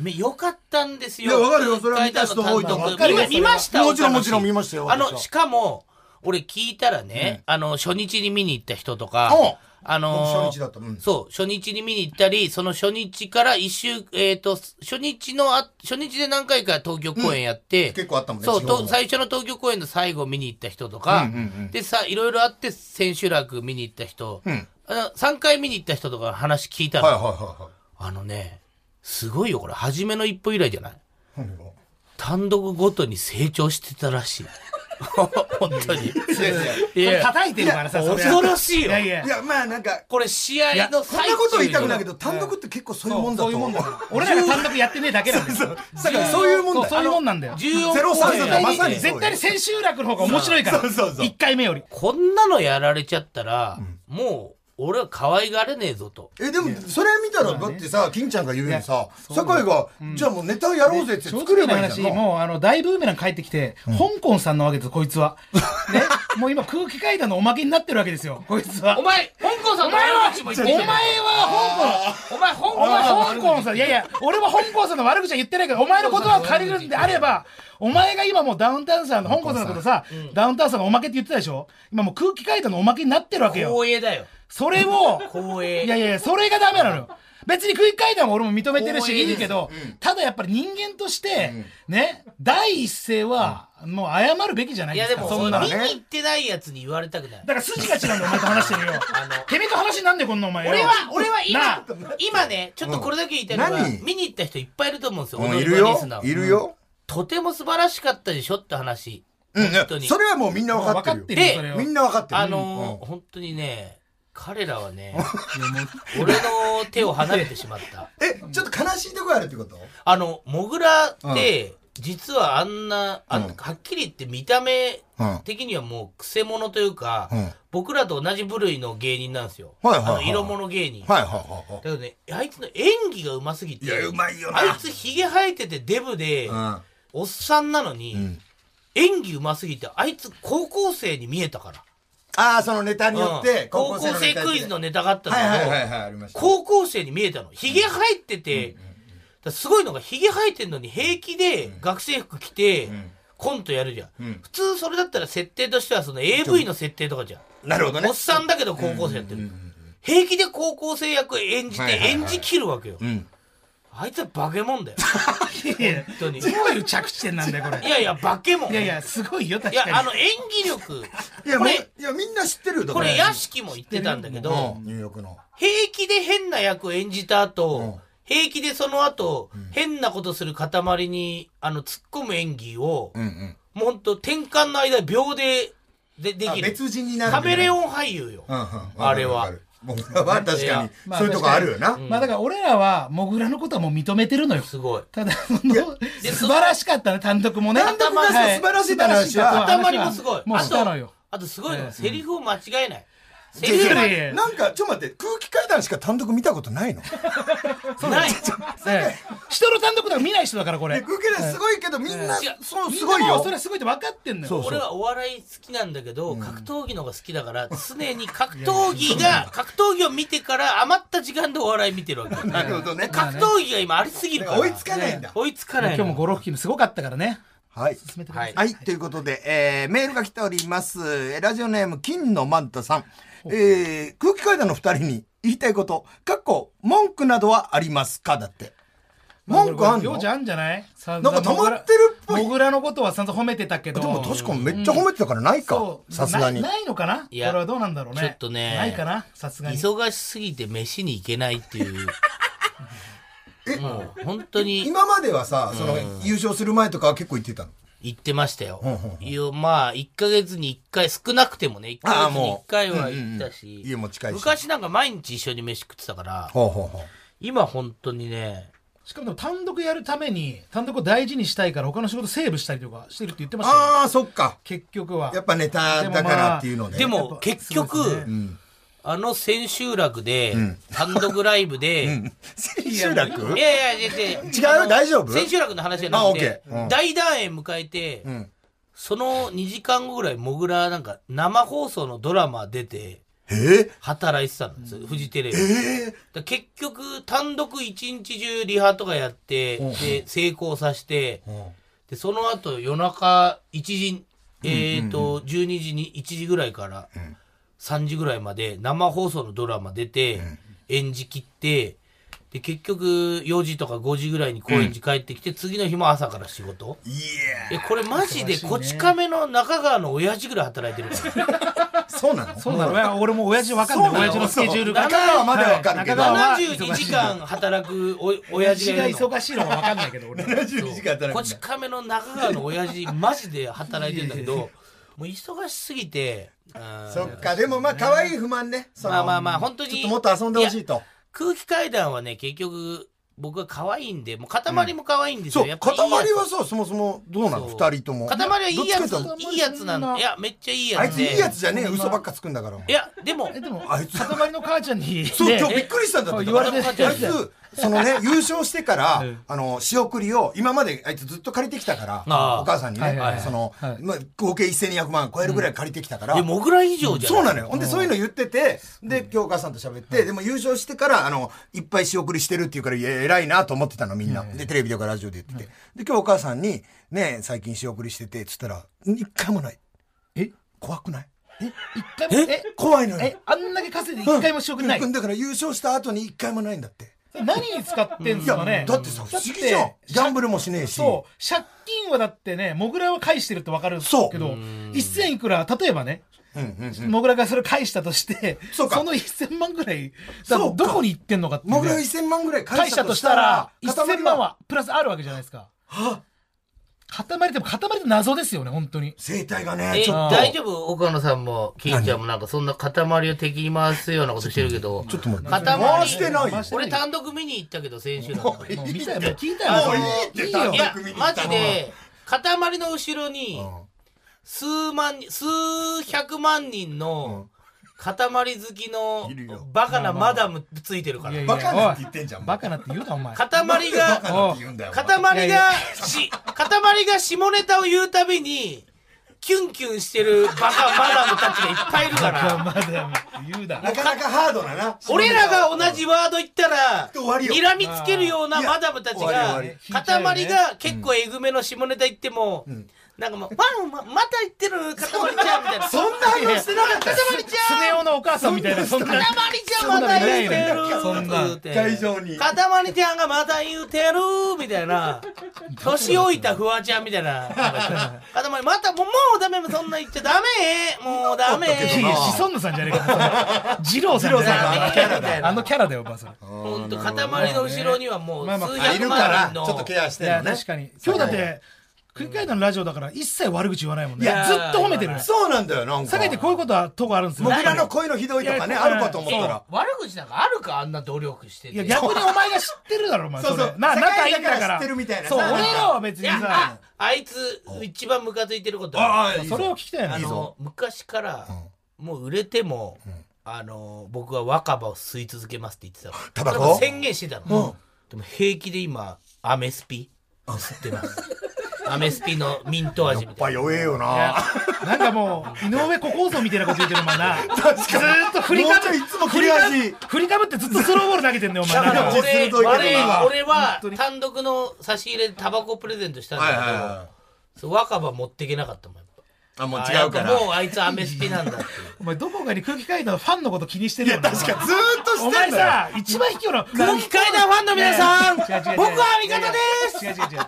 S4: めよかったんですよ。
S2: いやわかるよ。それは見た人多いと思う。
S4: 見ました
S2: もちろんもちろん見ましたよ
S4: あの、しかも、俺聞いたらね、あの、初日に見に行った人とか
S2: お、
S4: あのー
S2: 初日だった。うん。
S4: そう、初日に見に行ったり、その初日から一週、えっ、と、初日のあ、初日で何回か東京公演やって、
S2: 結構あったもんね
S4: そう、と最初の東京公演の最後見に行った人とか、
S2: うんうんうん。
S4: でさ、いろいろあって千秋楽見に行った人、
S2: うん。
S4: あの3回見に行った人とかの話聞いたら、
S2: はいはいはいはい。
S4: あのね、すごいよ、これ。初めの一歩以来じゃない？単独ごとに成長してたらしい。本当に。い
S3: これ
S4: や、
S3: 叩いてるからさ、
S4: 恐ろしいよ
S3: いやいや
S2: い。や、まあなんか、
S4: これ試合の
S2: こん
S4: 最中
S2: なこと言いたくないけ
S4: ど。
S2: ど、単独って結構そういうもんだと思う。
S3: そういうもんだ 俺らが単独やってねえだけなんだよ。
S2: だからそういうもんだよ。
S3: そうそういうもんなんだよ。
S4: 14
S2: ゼロ
S4: 公演
S2: まさに
S3: 絶対に千秋楽の方が面白いから。
S2: そうそうそう
S3: 1回目より。
S4: こんなのやられちゃったら、もう、俺は可愛がれねえぞと。
S2: え、でも、それ見たら、だってさ、金ちゃんが言うようにさ、酒井が、じゃあもうネタやろうぜって
S3: 正
S2: 作ればいいじゃん。
S3: もう、あの、大ブーメラン帰ってきて、香港さんなわけです、こいつは。ね。もう今、空気階段のおまけになってるわけですよ、こいつは。
S4: お前、香港さんの悪口も言って
S3: お
S4: き
S3: 前は
S4: てお前、香港
S3: お前、香港さん、いやいや、俺は香港さんの悪口は言ってないけど、お前の言葉を借りるんであれば、お前が今もうダウンタウンさんの、香港さんのことさ、ダウンタウンさんのおまけって言ってたでしょ？今もう空気階段のおまけになってるわけよ。
S4: 光栄だよ。
S3: それを、
S4: 光栄。
S3: いやいやいや、それがダメなのよ。別に空気階段は俺も認めてるしいいけど、ただやっぱり人間として、ね、第一声は、もう謝るべきじゃないですか。
S4: いやでも、
S3: そんなの
S4: 見に行ってないやつに言われたくない。
S3: だから筋が違うんだよ、お前と話してるよ。てめえと話なんでこんなお前よ。
S4: 俺は、俺は今今ね、ちょっとこれだけ言いたいのが、
S2: 何？
S4: 見に行った人いっぱいいると思うんですよ、
S2: いるよ。いるよ。
S4: とても素晴らしかったでしょって話。
S2: うん、
S4: 本当に。
S2: それはもうみんな分かってるよ。
S3: 分かってるよ、それを。
S2: みんな分かってる。
S4: あのー本当にね、彼らはね、俺の手を離れてしまった。
S2: え、ちょっと悲しいとこあるってこと？
S4: あの、モグラって、実はあんな、あん
S2: うん
S4: はっきり言って見た目
S2: うん
S4: 的にはもう癖者というか、
S2: うん
S4: 僕らと同じ部類の芸人なんですよ。
S2: はいはいはい
S4: あの色物芸人。
S2: はいはいはいは
S4: だけどね、あいつの演技がうますぎて、
S2: い。いや、うまいよな。
S4: あいつヒゲ生えててデブで、
S2: うん。
S4: おっさんなのに、
S2: ん
S4: 演技うますぎて、あいつ高校生に見えたから。
S2: ああ、そのネタによって、
S4: うん高校生クイズのネタがあったんだけど、
S2: はいはいはいはい、ありました。
S4: 高校生に見えたの。ヒゲ生えてて、だからすごいのが、ヒゲ生えてんのに平気で学生服着て、コントやるじゃん,、
S2: ん
S4: 普通それだったら設定としてはその AV の設定とかじゃん。
S2: なるほどね
S4: おっ。さんだけど高校生やってる。平気で高校生役演じて
S2: はいはいはい
S4: 演じ切るわけよ。
S2: うん。
S4: あいつは化け物だよ。
S3: いやいや
S4: 本当に。
S3: どういう着地点なんだよ、これ。
S4: いやいや、化け物。
S3: いやいや、すごいよ、確かに。
S4: いや、あの演技力。
S2: いや、
S4: これ
S2: もう、いや、みんな知ってるよ。だから
S4: これ、屋敷も言ってたんだけど、
S2: うんニューヨークの。
S4: 平気で変な役を演じた後、平気でその後、変なことする塊に、あの、突っ込む演技を、
S2: うんうん。
S4: もうほんと、転換の間、秒で、で、できる。
S2: あ別人になる。
S4: カメレオ
S2: ン。
S4: ン俳優よ。あれは
S2: わかる。もう、は確かに、
S3: まあ
S2: そういうとこあるよな。
S3: まあだから俺らは、モグラのことはもう認めてるのよ。
S4: すごい。
S3: ただ、そ素晴らしかったね、単独もね。
S2: 単独が素晴らしいって話は
S4: 頭にもすごい。
S3: もうしたのよ。
S4: あとすごいのセリフを間違えない。
S2: なんか、ちょっと待って、空気階段しか単独見たことないの？
S4: ない。
S3: ええ人の単独とか見ない人だから、これ。
S2: で空気階段すごいけど、みんな
S4: 違う、
S2: そう、すごいよ
S3: なもうそ。れはすごいって分かってんのよ。
S2: そう
S4: 俺はお笑い好きなんだけど、格闘技の方が好きだから、常に格闘技が、格闘技を見てから余った時間でお笑い見てるわけ。
S2: なるほどね。
S4: 格闘技が今ありすぎるから。
S2: 追いつかないんだ。
S4: 追いつかないの。
S3: 今日もゴロフキムすごかったからね。
S2: はい。
S3: 進めてください。
S2: はい、ということで、えー、メールが来ております。えーラジオネーム、金のマンタさん。えー、空気階段の二人に言いたいこと、かっこ、文句などはありますか？だって。文句あんの？
S3: ようちゃんあんじゃない？なん
S2: か溜まってるっぽい
S3: モグラのことは散々褒めてたけど。
S2: でも確かにめっちゃ褒めてたからないかさすがに
S3: な。ないのかな？い
S4: や
S3: これはどうなんだろうね。
S4: ちょっとね
S3: ないかな？さすがに。
S4: 忙しすぎて飯に行けないっていう。
S2: え、
S4: もう本当に
S2: 今まではさ、その、優勝する前とかは結構言ってたの？
S4: 行ってましたよ
S2: ほうほうほ。う
S4: いやまあ、1ヶ月に1回、少なくてもね、1ヶ月に1回は行ったし
S2: うん家も近いし。
S4: 昔なんか毎日一緒に飯食ってたから、
S2: ほうほうほう。
S4: 今本当にね、
S3: しかもでも単独やるために、単独を大事にしたいから他の仕事セーブしたりとかしてるって言ってましたよ。
S2: ああ、そっか。
S3: 結局は。
S2: やっぱネタだからっていうので。
S4: で
S3: やっぱ
S4: も結局、
S3: そうですね
S2: うん。
S4: あの千秋楽で、単独ライブで、
S2: 千秋楽？
S4: いやいや、
S2: 違う？大丈夫？
S4: 千秋楽の話じゃな
S2: あ
S4: くて、大団円迎えて、
S2: うん。
S4: その2時間後ぐらい、もぐらなんか生放送のドラマ出て、
S2: え？ー、
S4: 働いてたんですよ、フジテレビ。結局、単独一日中リハとかやって、で、成功させて、
S2: ー、
S4: で、その後夜中1時、えっ、と、12時に、1時ぐらいから3時ぐらいまで生放送のドラマ出て、演じ切って、で、結局4時とか5時ぐらいに高円寺帰ってきて、次の日も朝から仕事。
S2: い
S4: え、これマジで、こち亀の中川の親父ぐらい働いてるから。
S2: や そうなの。
S3: そうなの。俺も親父わかんない。親父のスケジュールが。
S2: 中川までわかるけど。
S3: はい中川は
S4: 72時間働くお親父
S3: が。忙しいのがわかんないけど、俺。
S2: 72時間働
S4: こ
S2: くんだ。
S4: ち亀の中川の親父、マジで働いてんだけど、もう忙しすぎて、うん
S2: そっか、でもまあ、可愛い不満ね。
S4: まあまあまあ本当に
S2: ちょっともっと遊んでほしいと。
S4: 空気階段はね、結局、僕は可愛いんで、もう塊も可愛いんですよ。
S2: そう、塊はさ、そもそもどうなの？二人とも。
S4: 塊はいいやつ
S2: いう、
S4: いいやつなんだ。いや、めっちゃいいやつ
S2: あいついいやつじゃねえよ、嘘ばっかつくんだから。
S4: いや、でも、
S3: え、でも、
S2: あいつ
S3: 塊の母ちゃんに。
S2: そう、
S3: ね
S2: 今日びっくりしたんだって。
S3: 言われて
S2: あいつ、そのね、優勝してから
S3: うん、
S2: あの、仕送りを、今まであいつずっと借りてきたから、お母さんにねその合計1200万超えるぐらい借りてきたから。
S4: え、、モグラ以上じゃん。
S2: そうなのよ。ほんで、そういうの言ってて、で、今日お母さんと喋って、でも優勝してから、あの、いっぱい仕送りしてるっていうから、いや偉いなと思ってたの、みんな。で、テレビとかラジオで言ってて。で、今日お母さんに、ね、最近仕送りしてて、つったら、一回もない。
S3: え？
S2: 怖くない？
S3: え、一回も、え、
S2: 怖いのよ。
S3: え、あんだけ稼いで一回も仕送りない？
S2: うん。だから優勝した後に一回もないんだって。
S3: 何に使ってんすかね。
S2: だってさ不思議じゃん。ギャンブルもしねえし。
S3: そう。借金はだってねモグラは返してるって分かる
S2: そう
S3: けど1000いくら例えばねモグラがそれ返したとして
S2: そ
S3: の1000万ぐらいどこに行ってんのかって
S2: モグラ1000万ぐらい返し
S3: たたと
S2: とし
S3: たたら
S2: 塊
S3: 1000万はプラスあるわけじゃないですか塊でも塊って謎ですよね本当に。
S2: 生態がね
S4: え
S2: ちょっと。
S4: 大丈夫？岡野さんも金ちゃんもなんかそんな塊を敵に回すようなことしてるけど。
S2: ちょっと待って。
S4: 塊
S2: 回してないよ。
S3: 回して
S4: 俺単独見に行ったけど先週の。
S3: もう見たよもう聞いたよ。もう
S2: いいって
S3: いい
S4: や
S2: 単独見に行
S4: マ
S2: ったの
S4: ジで塊の後ろに数万人数百万人の塊好きの
S2: いるよ。
S4: バカなマダムついてるから。
S3: いやいや。
S2: バカなって言ってんじゃん
S3: バカなって言うなお前。
S4: 塊
S2: バカ
S4: が
S2: なって言うんだよ
S4: 塊が
S3: い。やいや
S4: し塊が下ネタを言うたびにキュンキュンしてるバカマダムたちがいっぱいいるから。
S3: まだ言うだ
S2: なかなかハードだな。
S4: 俺らが同じワード言ったら
S2: 終わりよ。
S4: 睨みつけるような
S2: うん。
S4: マダムたち
S2: いや終
S4: が塊が結構えぐめの下ネタ言ってもなんかもう「ワンままた言ってる塊ちゃん」みたいな。
S2: そんな反応してなかった。よ
S4: 塊ちゃん
S3: スネ夫のお母さんみたいな。そんな
S4: 塊ちゃんまた言うてる
S3: そんな。
S2: 会場に
S4: 塊ちゃんがまた言うてるみたいな。年老いたフワちゃんみたいな塊またもうもうダメそんな言っちゃダメ。もうダメ
S3: いやシソンヌさんじゃねえか二郎さんじゃねえか
S4: 二郎さんのあのキャラだよ
S3: あのキャラだよおばあさん
S4: 本当塊の後ろにはもう数
S2: い
S4: 百万
S2: るから
S4: 人の
S2: ちょっとケアしてるのね
S3: 確かに今日だって繰り返のラジオだから一切悪口言わないもんね
S4: いや
S3: ずっと褒めてる
S2: そうなんだよなんか。
S3: 酒井ってこういうことはとこあるんですよ。
S2: モグラの声のひどいとかねあるかと思ったら。
S4: 悪口なんかあるかあんな努力してて。
S3: いや逆にお前が知ってるだろお前
S2: そうそう。
S3: な仲いいんだか
S2: ら。
S3: ら
S2: 知ってるみたいな。
S3: そう
S2: さ
S3: 俺らは別にさ。
S4: ああいつ一番ムカついてること。
S2: ああいいぞ。
S3: それを聞きたいな
S4: あの昔からもう売れても、あの僕は若葉を吸い続けますって言ってたの。
S2: タバコ？
S4: 宣言してたの、でも平気で今アメスピ吸ってますアメスピのミント味みたいな。
S2: やっぱ弱えよな。
S3: なんかもう 井上小構造みたいなこと言ってるお前な。ずーっと振りか
S2: もうちょいいつも切れ味
S3: 振りかぶってずっとスローボール投げてんだよお前
S4: 俺は俺は単独の差し入れでタバコプレゼントしたんだけど、若葉持っていけなかったもんやっぱ。
S2: あもう
S4: あ
S2: 違うから。
S4: もうあいつアメスピなんだっていう
S3: お前どこかに空気階段のファンのこと気にしてるよな
S2: 確かに。ずーっと
S3: お前
S2: してんだよ。
S3: さ一番卑怯な
S4: 空気階段ファンの皆さん。
S3: 違う違う違う
S4: 僕は味方です。
S3: 違う違う違う。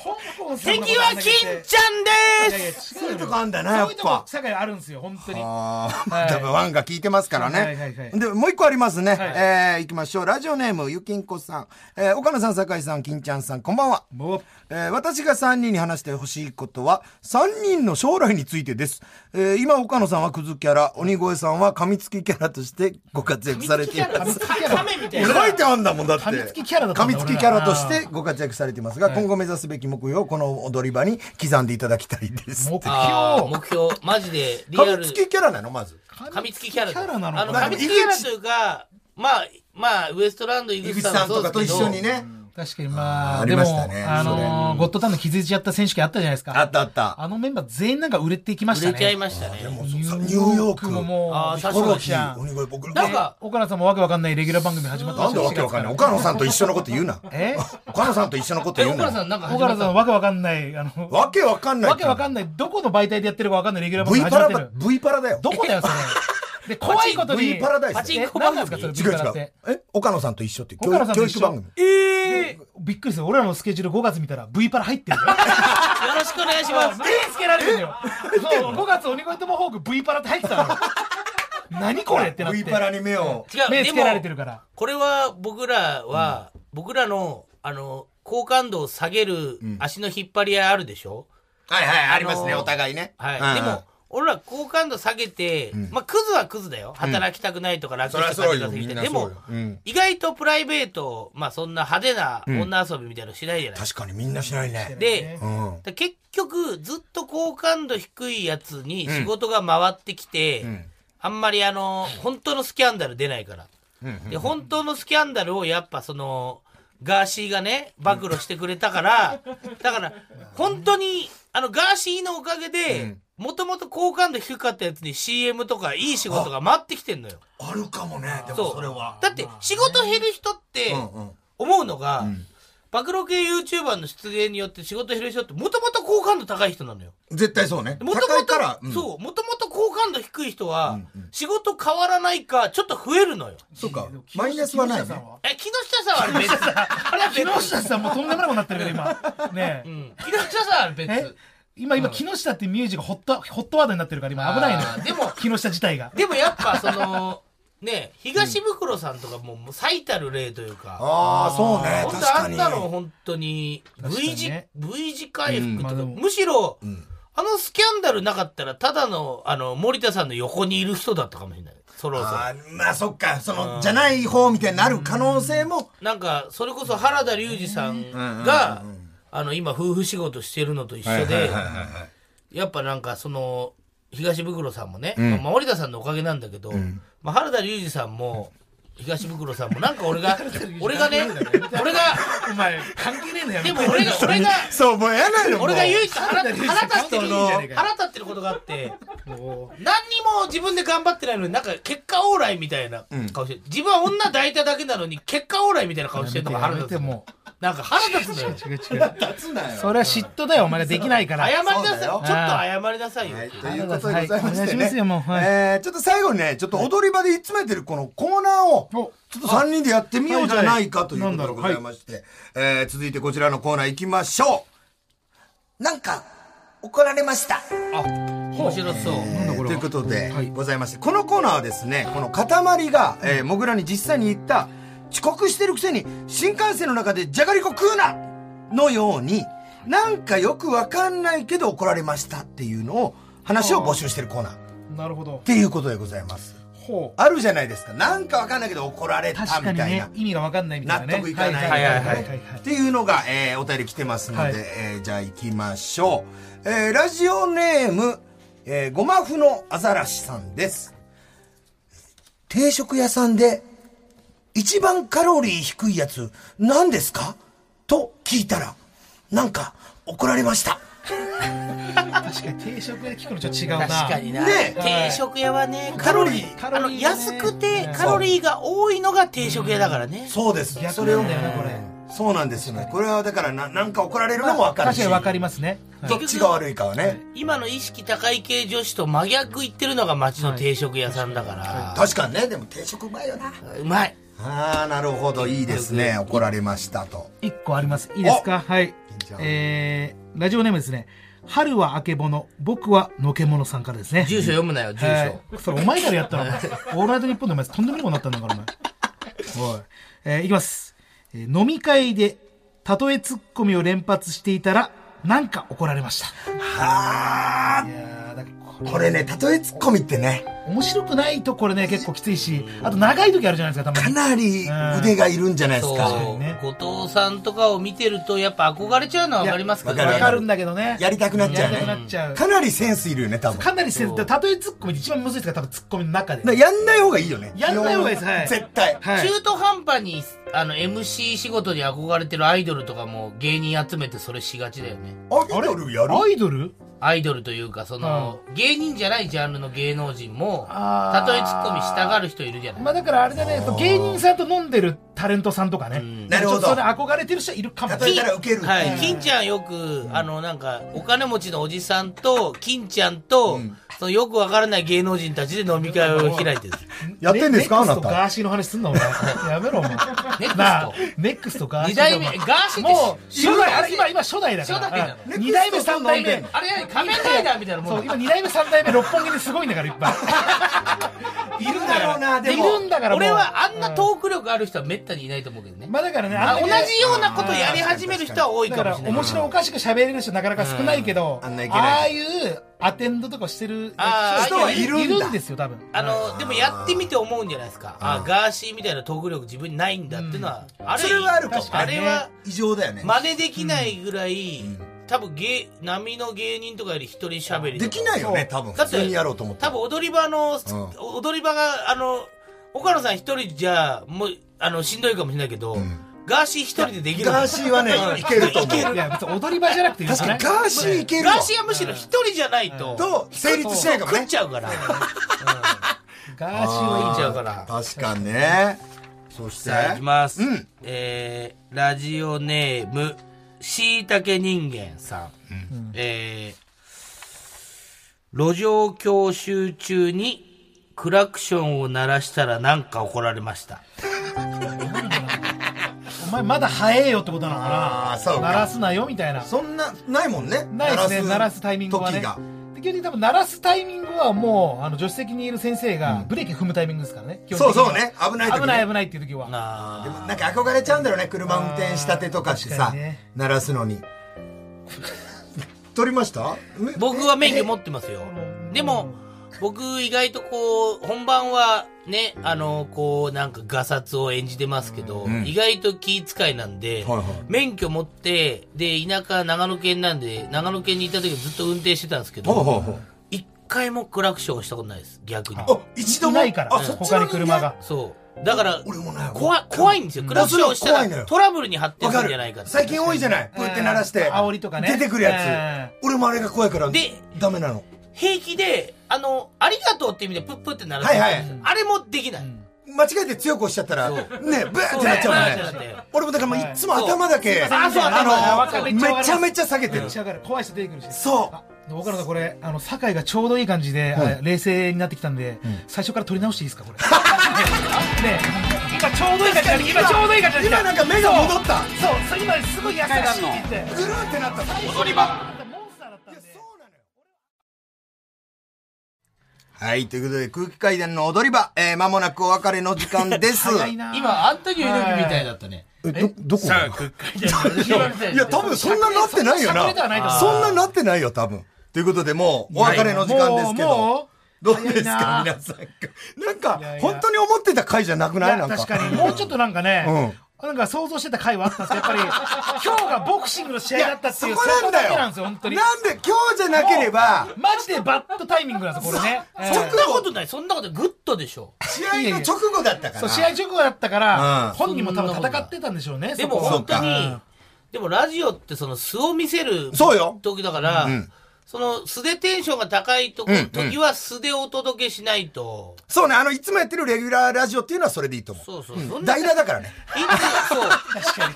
S3: 香港さんのこと
S4: 敵は金ちゃん
S3: いやい
S4: で
S3: や
S4: す
S2: そういうとこあんだなやっ
S3: そういうとこ
S2: ぱ。
S3: 世界あるんですよ本当に。
S2: あ。
S3: はい。
S2: あ、多分ワンが聞いてますから
S3: はいはいはい。
S2: ね。で、もう一個ありますね。
S3: はい。
S2: えー、行きましょう。ラジオネーム、ゆきんこさん。えー、岡野さん、酒井さん、金ちゃんさん、こんばんは。
S3: もう。
S2: えー私が3人に話してほしいことは、3人の将来についてです。えー今、岡野さんはクズキャラ、鬼越さんは噛みつきキャラとしてご活躍されています。書いてあんだもんだって。
S3: 噛みつきキャラだった
S2: 噛
S3: んだ
S2: みつきキャラとしてご活躍されていますが、今後目指すべき目標をこの踊り場に刻んでいただきたいです。
S3: 目標
S4: 目標マジでリアル
S2: 噛みつきキャラなの？まず。
S4: 噛みつきキャラ
S3: キャラなの
S4: あの
S3: かな
S4: 噛みつきキャラというかまあまあウエストランド井
S2: 井口
S4: 口さん
S2: とかと一緒にね。
S3: 確かにまあ、
S2: あり
S3: でも、
S2: ましたね
S3: あのーゴッドタンの気づいちゃった選手権あったじゃないですか。
S2: あったあった。
S3: あのメンバー全員なんか売れていきましたね。
S4: 売れちゃいましたね
S2: もう
S3: ニュ
S2: ニューヨーク
S3: ももう、
S4: あー
S3: びっくり
S4: 確かになんか
S3: 岡野さんもわけわかんないレギュラー番組始まった
S2: なんでわけわかんない。岡野さんと一緒のこと言うな。
S3: え？
S2: 岡野さんと一緒のこと
S4: え
S2: 言うな。
S4: 岡野さんなんか始
S3: 岡野さんわけわかんない、あの、
S2: わけわかんない。
S3: わけわかんない、どこの媒体でやってるかわかんないレギュラー番
S2: V
S3: 組
S2: パラだ
S3: 始まってる。
S2: V パラだよ。
S3: どこだよ、それ。で、怖いことに。
S2: V パラダイス
S4: パチン
S3: え
S4: コ番組
S3: 何なんですか、それ、
S2: 違う違う
S3: て。。
S2: え岡野さんと一緒って教育
S3: 岡野さんと一緒
S2: 教育番組。
S4: えー
S3: びっくりする。俺らのスケジュール5月見たら V パラ入ってるよ。
S4: よろしくお願いします
S3: 目つけられてるのよ。そう、5月鬼越トマホーク V パラって入ってたのよ。何これ？ってなって。
S2: V パラに目を。
S4: 違うで
S3: 目つけられて
S4: も
S3: るから。
S4: これは僕らは僕らのあの好感度を下げる足の引っ張り合いあるでしょ？
S2: はいはい、ありますね、
S4: あのー
S2: お互いね。
S4: はいでも俺ら好感度下げて、まあクズはクズだよ。働きたくないとか楽して
S2: そうよ、
S4: 感じ
S2: みんな
S4: がでも意外とプライベートまあそんな派手な女遊びみたいなのしないじゃない、
S2: 確かにみんなしないね。
S4: で
S2: うん。
S4: だ結局ずっと好感度低いやつに仕事が回ってきて、
S2: ん。
S4: あんまりあの本当のスキャンダル出ないから、で本当のスキャンダルをやっぱそのガーシーがね暴露してくれたからだから本当にあのガーシーのおかげでもともと好感度低かったやつに CM とかいい仕事が回ってきてんのよ
S2: あるかもね、でも
S4: そ
S2: れは。
S4: だって仕事減る人って思うのが、暴露系 YouTuber の出現によって仕事減る人ってもともと好感度高い人なのよ
S2: 絶対そうね。
S4: もともとそうもともと好好感度低い人は、仕事変わらないか、ちょっと増えるのよ。
S2: そうか。マイナスはないね
S3: 木下さん。は？
S4: え、木下さんは別。あれは別。
S3: 木下さんもとんでもないことになってるから今ねえ
S4: うん木下さんは別。
S3: え今今木下ってミュージがホットホットワードになってるから今危ないのよ。
S4: あーでも
S3: 木下自体が。
S4: でもやっぱその、ね、東袋さんとかももう最たる例というか、
S2: ああ、そうね。
S4: 本当あ。んなの本当に V 字、
S3: ね。
S4: V 字回復とか、
S3: う
S4: むしろ、あのスキャンダルなかったら、ただの、あの、森田さんの横にいる人だったかもしれない。そろそろ。
S2: まあそっか、その、じゃない方みたいになる可能性も、
S4: なんか、それこそ原田龍二さんが、あの、今、夫婦仕事してるのと一緒で、やっぱなんか、その、東袋さんもね、まあ、森田さんのおかげなんだけど、まあ、原田龍二さんも、東袋さんも、なんか俺が、俺がね、俺が、
S3: お前関係ねえのや
S4: でも俺が、俺が、
S2: そう、もうやないの
S4: 俺が唯一腹立 ってる腹立ってることがあって、
S3: も
S4: 何にも自分で頑張ってないのに、なんか結果オーライみたいな顔してる、自分は女抱いただけなのに、結果オーライみたいな顔してるのが腹立つ
S3: も。
S4: なんか腹立つのよ。
S3: う違う違う。
S2: 立つなよ。
S3: それは嫉妬だよお前ができないから。
S4: 謝りなさい。ちょっと謝りなさいよ。
S2: はい、ということでございましてえーちょっと最後にね、ちょっと踊り場で詰めてるこのコーナーを、
S3: お
S2: ちょっと3人でやってみようじゃないかということでございまして、えー続いてこちらのコーナー行きましょう。なんか、怒られました。
S4: 面白そう。
S3: なんだこれは
S2: ということで、
S3: はい
S2: ございまして、このコーナーはですね、この塊が、えー、もぐらに実際に言った、遅刻してるくせに、新幹線の中でじゃがりこ食うなのように、なんかよくわかんないけど怒られましたっていうのを、話を募集してるコーナー。っ
S3: なるほど
S2: ていうことでございます。あるじゃないですか。なんかわかんないけど怒られたみたいな。
S3: ね意味が分かんないみたいなね
S2: 納得いかない
S3: い
S2: っていうのが、えーお便り来てますので、
S3: はい
S2: えーじゃあ行きましょう。えーラジオネーム、えーごまふのアザラシさんです。定食屋さんで、一番カロリー低いやつ、何ですか？と聞いたら、なんか、怒られました。
S3: 確かに定食屋で聞くのちょっと違うな
S4: 確かにな。
S2: ね
S4: 定食屋はね、カロリー、あの、
S3: カロリーがね
S4: 安くてカロリーが多いのが定食屋だからね。
S2: そうです。
S3: 逆
S2: それ
S3: よねこれ
S2: そうなんですよね。これはだからな、なんか怒られるのもわかるし。
S3: 確かに分かりますね
S2: どっちが悪いかはね。
S4: 今の意識高い系女子と真逆言ってるのが町の定食屋さんだから。
S2: 確かにね、でも定食うまいよな。
S4: うまい。
S2: ああ、なるほど、いいですね。怒られましたと。
S3: 一個ありますいいですか？はいえー、ラジオネームですね。春はあけぼの僕はのけものさんからですね。
S4: 住所読むなよ、住
S3: は
S4: 所。
S3: いそれお前からやったらお前 オールナイトニッポンでお前とんでもないことになったんだからお前。おい。えーいきます、えー飲み会で例えツッコミを連発していたらなんか怒られました。
S2: はあ
S3: これ
S2: ね、例えツッコミってね、
S3: 面白くないとこれね結構きついしあと長い時あるじゃないですかたま
S2: か
S3: に
S2: なり腕がいるんじゃないです
S4: そう。
S2: か。
S3: ね
S4: 後藤さんとかを見てると、やっぱ憧れちゃうのはわかりますけど
S2: わ
S3: わかる。んだけどね。
S2: やりたくなっちゃう
S3: やりたくな
S2: ね。
S3: っちゃう。
S2: かなりセンスいるよね、多分。
S3: かなりせん例えツッコミって一番むずいですから多分ツッコミの中で。
S2: やんない方がいいよね。
S3: やんない方がいいです。はい。
S2: 絶対。
S3: はい。
S4: 中途半端に、あの、MC 仕事に憧れてるアイドルとかも芸人集めてそれしがちだよね。
S2: アイドルやる？
S3: アイドル？
S4: アイドルというか、その、芸人じゃないジャンルの芸能人も、たとえツッコミしたがる人いるじゃない。
S3: まあだからあれだね、芸人さんと飲んでるタレントさんとかね。
S4: ん
S2: なるほど
S3: それ憧れてる人いるかも
S2: 例えたらウケる。
S4: はい。金ちゃんよく、あの、なんか、お金持ちのおじさんと、金ちゃんと、そのよくわからない芸能人たちで飲み会を開いてる。
S2: やってんですかあ
S3: ネクスト
S2: なた？
S3: ガーシーの話すんなお前。やめろお前。
S4: ネクスト
S3: なあ、ネクストガーシー。
S4: 二代目、ガーシーって、
S3: もう、初代、あれ今、今初代だから。
S4: 初代なの
S3: うん二代目、三代目。
S4: あれ、仮面ライダーみたいなもん
S3: そう、
S4: だ
S3: 今二代目、三代目、六本木ですごいんだから、いっぱい。いるんだ
S2: ろうなでも
S3: るんだから、
S4: 俺はあんなトーク力ある人はめったにいないと思うけどね。
S3: まあだからね、
S4: あ同じようなことやり始める人は多い
S3: だから。面白おかしく喋れる人なかなか少ないけど、
S2: あ
S3: あいうアテンドとかしてる人はい
S2: いる
S3: いるんですよ、多分。
S4: あの、でもやってみて思うんじゃないですか。あ、ガーシーみたいなトーク力自分にないんだっていうのは、あれ、
S2: それはあるかも
S4: あれは
S2: 異常だよね。
S4: 真似できないぐらい、多分芸、波の芸人とかより一人喋りとか。
S2: できないよね、多分。
S4: だって
S2: 普通にやろうと思って。
S4: 多分踊り場の、踊り場が、あの、岡野さん一人じゃ、もう、あの、しんどいかもしれないけど、ガーシー一人でできる。
S2: ガーシーはね
S4: うん
S2: いけると思う
S4: いける
S3: いや、別に踊り場じゃなくていい
S2: 確かにガーシーいけるわ
S4: ガーシーはむしろ一人じゃないと、
S2: と、成立しないかもね
S4: 食っち。ゃうから。
S3: ガーシーはいいんゃう
S4: から。
S2: 確かにね。そして？
S4: さあ、いきます。
S2: うん
S4: えー、ラジオネーム、しいたけ人間さん。えー、路上教習中にクラクションを鳴らしたらなんか怒られました。
S3: お前まだ早えよってことなのかな
S2: あーそうか
S3: 鳴らすなよみたいな。
S2: そんな、ないもんね。
S3: ないですね、鳴らすタイミングはね
S2: 時が。。
S3: で基本的に多分鳴らすタイミングはもう、あの、助手席にいる先生がブレーキ踏むタイミングですからね。
S2: う
S3: 本的には
S2: そうね。危ない
S3: 危ない危ないっていう時は。
S4: な
S2: でもなんか憧れちゃうんだろうね。車運転したてとかしてさ
S3: ね、
S2: 鳴らすのに。取りました？
S4: 僕は免許持ってますよ。でも、僕意外とこう、本番はね、あの、こう、なんかガサツを演じてますけど、
S2: ん
S4: 意外と気遣いなんで、
S2: はいはい
S4: 免許持って、で、田舎長野県なんで、長野県にいた時はずっと運転してたんですけど、
S2: ほうほうほう。
S4: 一回もクラクションをしたことないです、逆に。
S2: あ、一度も？
S3: いないから、
S2: あ、そっちの
S3: 他に車が。
S4: そう。だから、
S2: 俺もね
S4: 怖い、怖いんですよ。クラクションをした
S2: 怖いのよ
S4: らトラブルに発展す
S2: る
S4: るんじゃないかって
S2: 最近多いじゃないこうやって鳴らして。
S3: 煽りとかね
S2: 出てくるや
S3: え
S2: つ。俺もあれが怖いから、
S4: で
S2: ダメなの。
S4: 平気で、あの、ありがとうって意味でプップって鳴らす、
S2: はいはい
S4: あれもできない。
S2: 間違えて強く押しちゃったら、ね、ブーってなっちゃうもんね。俺もだからもうい。つも頭だけ、
S4: そう。あそう
S2: あの、
S3: 頭めっちゃ
S2: めちゃめちゃ下げてる。
S3: 怖い人出てくるし。
S2: そう。
S3: あ。岡野さんこれ、あの、酒井がちょうどいい感じで、あ冷静になってきたんで、最初から取り直していいですか、これ。ねね今ちょうどいい感じに今ちょうどいい感じに
S2: 今なんか目が戻った。
S3: そう、そう、今すごい優しいって。
S2: ぐるーってなった。
S3: 踊り場
S2: はい、ということで空気階段の踊り場、えー、間もなくお別れの時間です。
S4: 今、アントニオ猪木みたいだったね。
S2: え、ど、どこ？
S4: さあ、空海だ
S2: いや、多分そんななってないよ
S3: そんな
S2: そんななってないよ、多分。ということで、もう、お別れの時間ですけど
S3: う。
S2: どうですか、皆さん。なんか本当に思ってた回じゃなくないなんか。
S3: 確かに、もうちょっとなんかね、なんか想像してた回はあったんですやっぱり、今日がボクシングの試合だったっていう、
S2: そこなんだよ。
S3: なんですよ、本当に。
S2: なんで、今日じゃなければ、
S3: マジでバッドタイミングなんですよ、これね。えー
S4: そんなことない、そんなことないグッドでしょ。
S2: 試合の直後だったから。
S3: そう、試合直後だったから、
S2: うん
S3: 本人も多分戦ってたんでしょうね、
S4: でも本当に
S3: うん、
S4: でもラジオってその素を見せる
S2: そうよ
S4: 時だから、
S2: ん
S4: その素でテンションが高いとこ、
S2: うんうん
S4: 時は素でお届けしないと。
S2: そうね、あの、いつもやってるレギュラーラジオっていうのはそれでいいと思う。
S4: そうそう。そんな
S2: 代打だからね。
S4: いつそう。
S3: 確かに。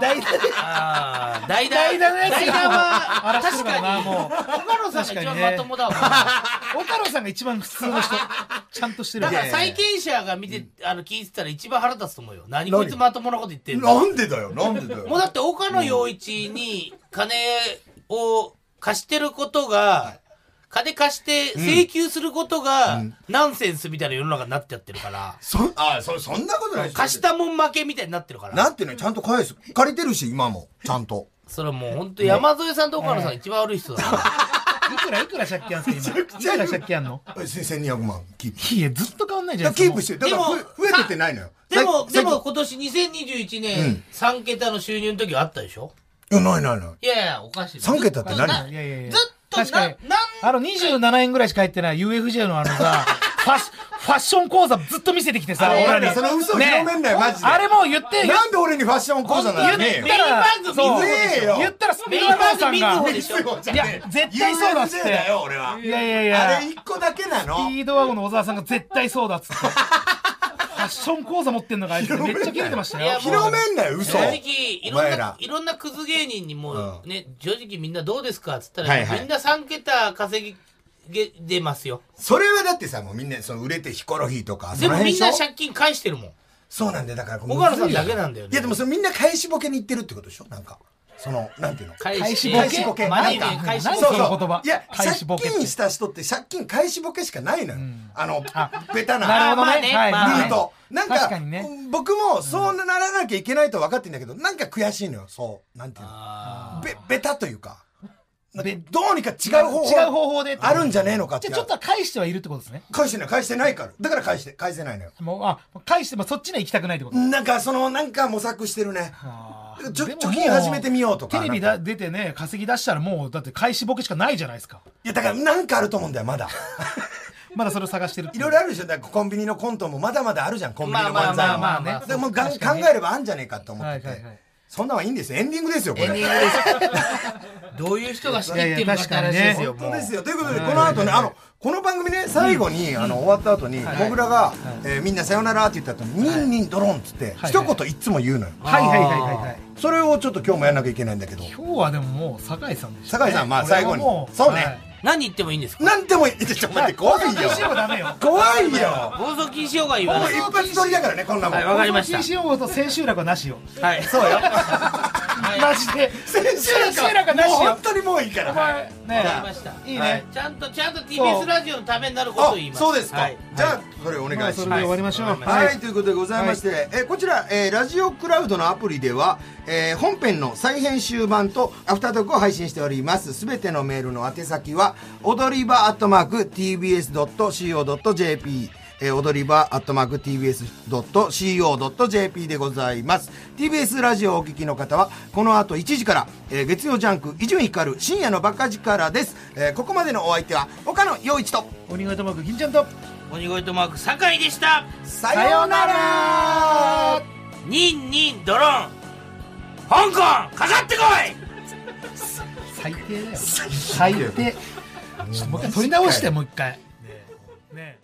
S3: 代打で。
S4: ああ、代打。
S3: 代打のやつが
S4: 代打は、確かに。
S3: もう。
S4: 岡野さんが一番まともだわ。
S3: 岡野さんが一番普通の人。ちゃんとしてる
S4: だから債権者が見て、あの、聞いてたら一番腹立つと思うよ。何？こいつまともなこと言ってんの？
S2: なんでだよ、なんでだよ？
S4: もうだって岡野陽一に金を貸してることが、金貸して請求することがナンセンスみたいな世の中になっちゃってるから、
S2: そ、あ、そ、そんなことないでしょ
S4: 貸したもん負けみたいになってるから。
S2: なんてね、ちゃんと返す。借りてるし、今も。ちゃんと。
S4: それはもう本当山添さんと岡野さんが一番悪い人だな。
S3: いくらいくら借金あんすか、今？いくら借金あんの？
S2: え1200万、キープ。
S3: いや、ずっと変わんないじゃないですか。
S2: キープして、だから
S4: でも
S2: ふ増えてってないのよ。
S4: でも、
S2: さ
S4: でも、今年2021年3桁の収入の時あったでしょ？
S2: いや、ないないない。
S4: いやいや、おかしい。
S2: 3桁って何？
S3: いやいやいや
S4: ずっと
S3: 確かに
S4: な、なん
S3: あの、27円ぐらいしか入ってない UFJ のあのさ、ファッシファッション講座ずっと見せてきてさ、
S2: あれ
S3: 俺らに。
S2: その嘘広めんなよマジで
S3: あれもう言って、
S2: なんで俺にファッション講座なの？
S3: 言ったら、言ったらスピードワゴンさんが、いや、絶対そうだっつっ
S2: UFJ
S3: て。
S2: だよ、俺は。
S3: いやいやいや
S2: あれ1個だけなの？
S3: スピードワゴンの小沢さんが絶対そうだっつって。ファッション講座持ってんのがあいつめっちゃ切れてましたよ。
S2: 広めんなよ、嘘。
S4: 正直、いろんないろんなクズ芸人にも
S2: う
S4: ね、正直みんなどうですかっつったら、
S2: はいはい
S4: みんな3桁稼ぎ出ますよ。
S2: それはだってさ、もうみんな、その売れてヒコロヒーとか、
S4: でもみんな借金返してるもん。
S2: そうなんだよ、だから。
S4: 岡野さんだけなんだよね
S2: いや、でもそれみんな返しボケに行ってるってことでしょ？なんか。その、なんていうの？
S4: 返
S3: 返しボケ？
S2: 返しボケ？
S4: マ
S2: なんか
S4: ジで返し
S3: 何
S2: そうそう。いや、借
S3: 返しボケって
S2: 金した人って借金返しボケしかないのよ。あの、ベタな。
S3: なるほどね。
S4: まあね
S3: はい
S4: まあね
S2: 見ると。なんか僕もそうならなきゃいけないと分かってんだけど、なんか悔しいのよ。そう。なんていうの？
S4: あ
S2: べ、ベタというか。なんか
S3: べ
S2: どうにか違う方法。
S3: 違う方法で。
S2: あるんじゃねえのかって
S3: じゃあちょっとは返してはいるってことですね。
S2: 返してない、返してないから。だから返して、返せないのよ。
S3: もう、あ、返してもそっちには行きたくないってこと。
S2: なんか、その、なんか模索してるね。
S3: あ
S2: ちょ貯金始めてみようとか
S3: テレビだ出てね、稼ぎ出したらもう、だって返しボケしかないじゃないですか。
S2: いや、だからなんかあると思うんだよ、まだ。
S3: まだそれを探してる
S2: いろいろあるでしょ。だからコンビニのコントもまだまだあるじゃん、コンビニの
S4: まあ
S2: 漫才も。
S3: まあまあまあね
S2: でも考えればあんじゃねえかと思ってて。
S3: はいはいはい
S2: そんなんはいいんですよ。エンディングですよ、これ。
S4: エンディングです。どういう人が仕切ってるのかって話ですよ。
S2: 本当ですよ。ということで、この後ね、あの、この番組ね、最後に、あの、終わった後に、僕らが、えーみんなさよならって言った後に、ニンニンドロンっつって、
S3: はい
S2: 一言いつも言うのよ。
S3: はいはいはいはいはい。
S2: それをちょっと今日もやんなきゃいけないんだけど。
S3: 今日はでももう、酒井さんでした、
S2: 酒井さんまあ最後に
S3: も
S2: そうね
S3: はい
S4: 何言ってもいいんですか？
S2: なんでもいい。ちょっと待って、怖いよ。怖いよ。
S4: 放送禁止用語は言わない。
S2: 一発撮りだからね、こんなもん。
S4: はいわかりました
S3: 禁止用語と千秋楽はなしよ。
S4: はい。
S2: そうよ。
S3: マジで。
S2: 先
S3: 千秋楽なしよ
S2: もう本。当にもういいから。
S3: ね
S4: ました。
S3: いいね
S4: はいちゃんと、ちゃんと TBS ラジオのためになることを
S2: あ
S4: 言います。
S2: そうですか、
S4: はい
S2: じゃあそれお願いします、
S3: まあそれで終わりましょう。
S2: はい、ということでございまして、えーこちら、えーラジオクラウドのアプリでは、えー本編の再編集版とアフタートークを配信しております。すべてのメールの宛先は、踊り場アットマーク tbs.co.jp えー踊り場アットマーク tbs.co.jp でございます。TBS ラジオをお聞きの方は、この後1時から、えー月曜ジャンク、伊集院光る深夜のバカ力です。えーここまでのお相手は、岡野陽一と、
S3: 鬼越トマーク銀ちゃんと。
S4: 鬼越トマーク酒井でした。
S2: さようなら
S4: ニンニンドロン。香港かかってこい
S3: 最低だよ。最低。ちょっともう一回取り直して、もう一回。ねえ。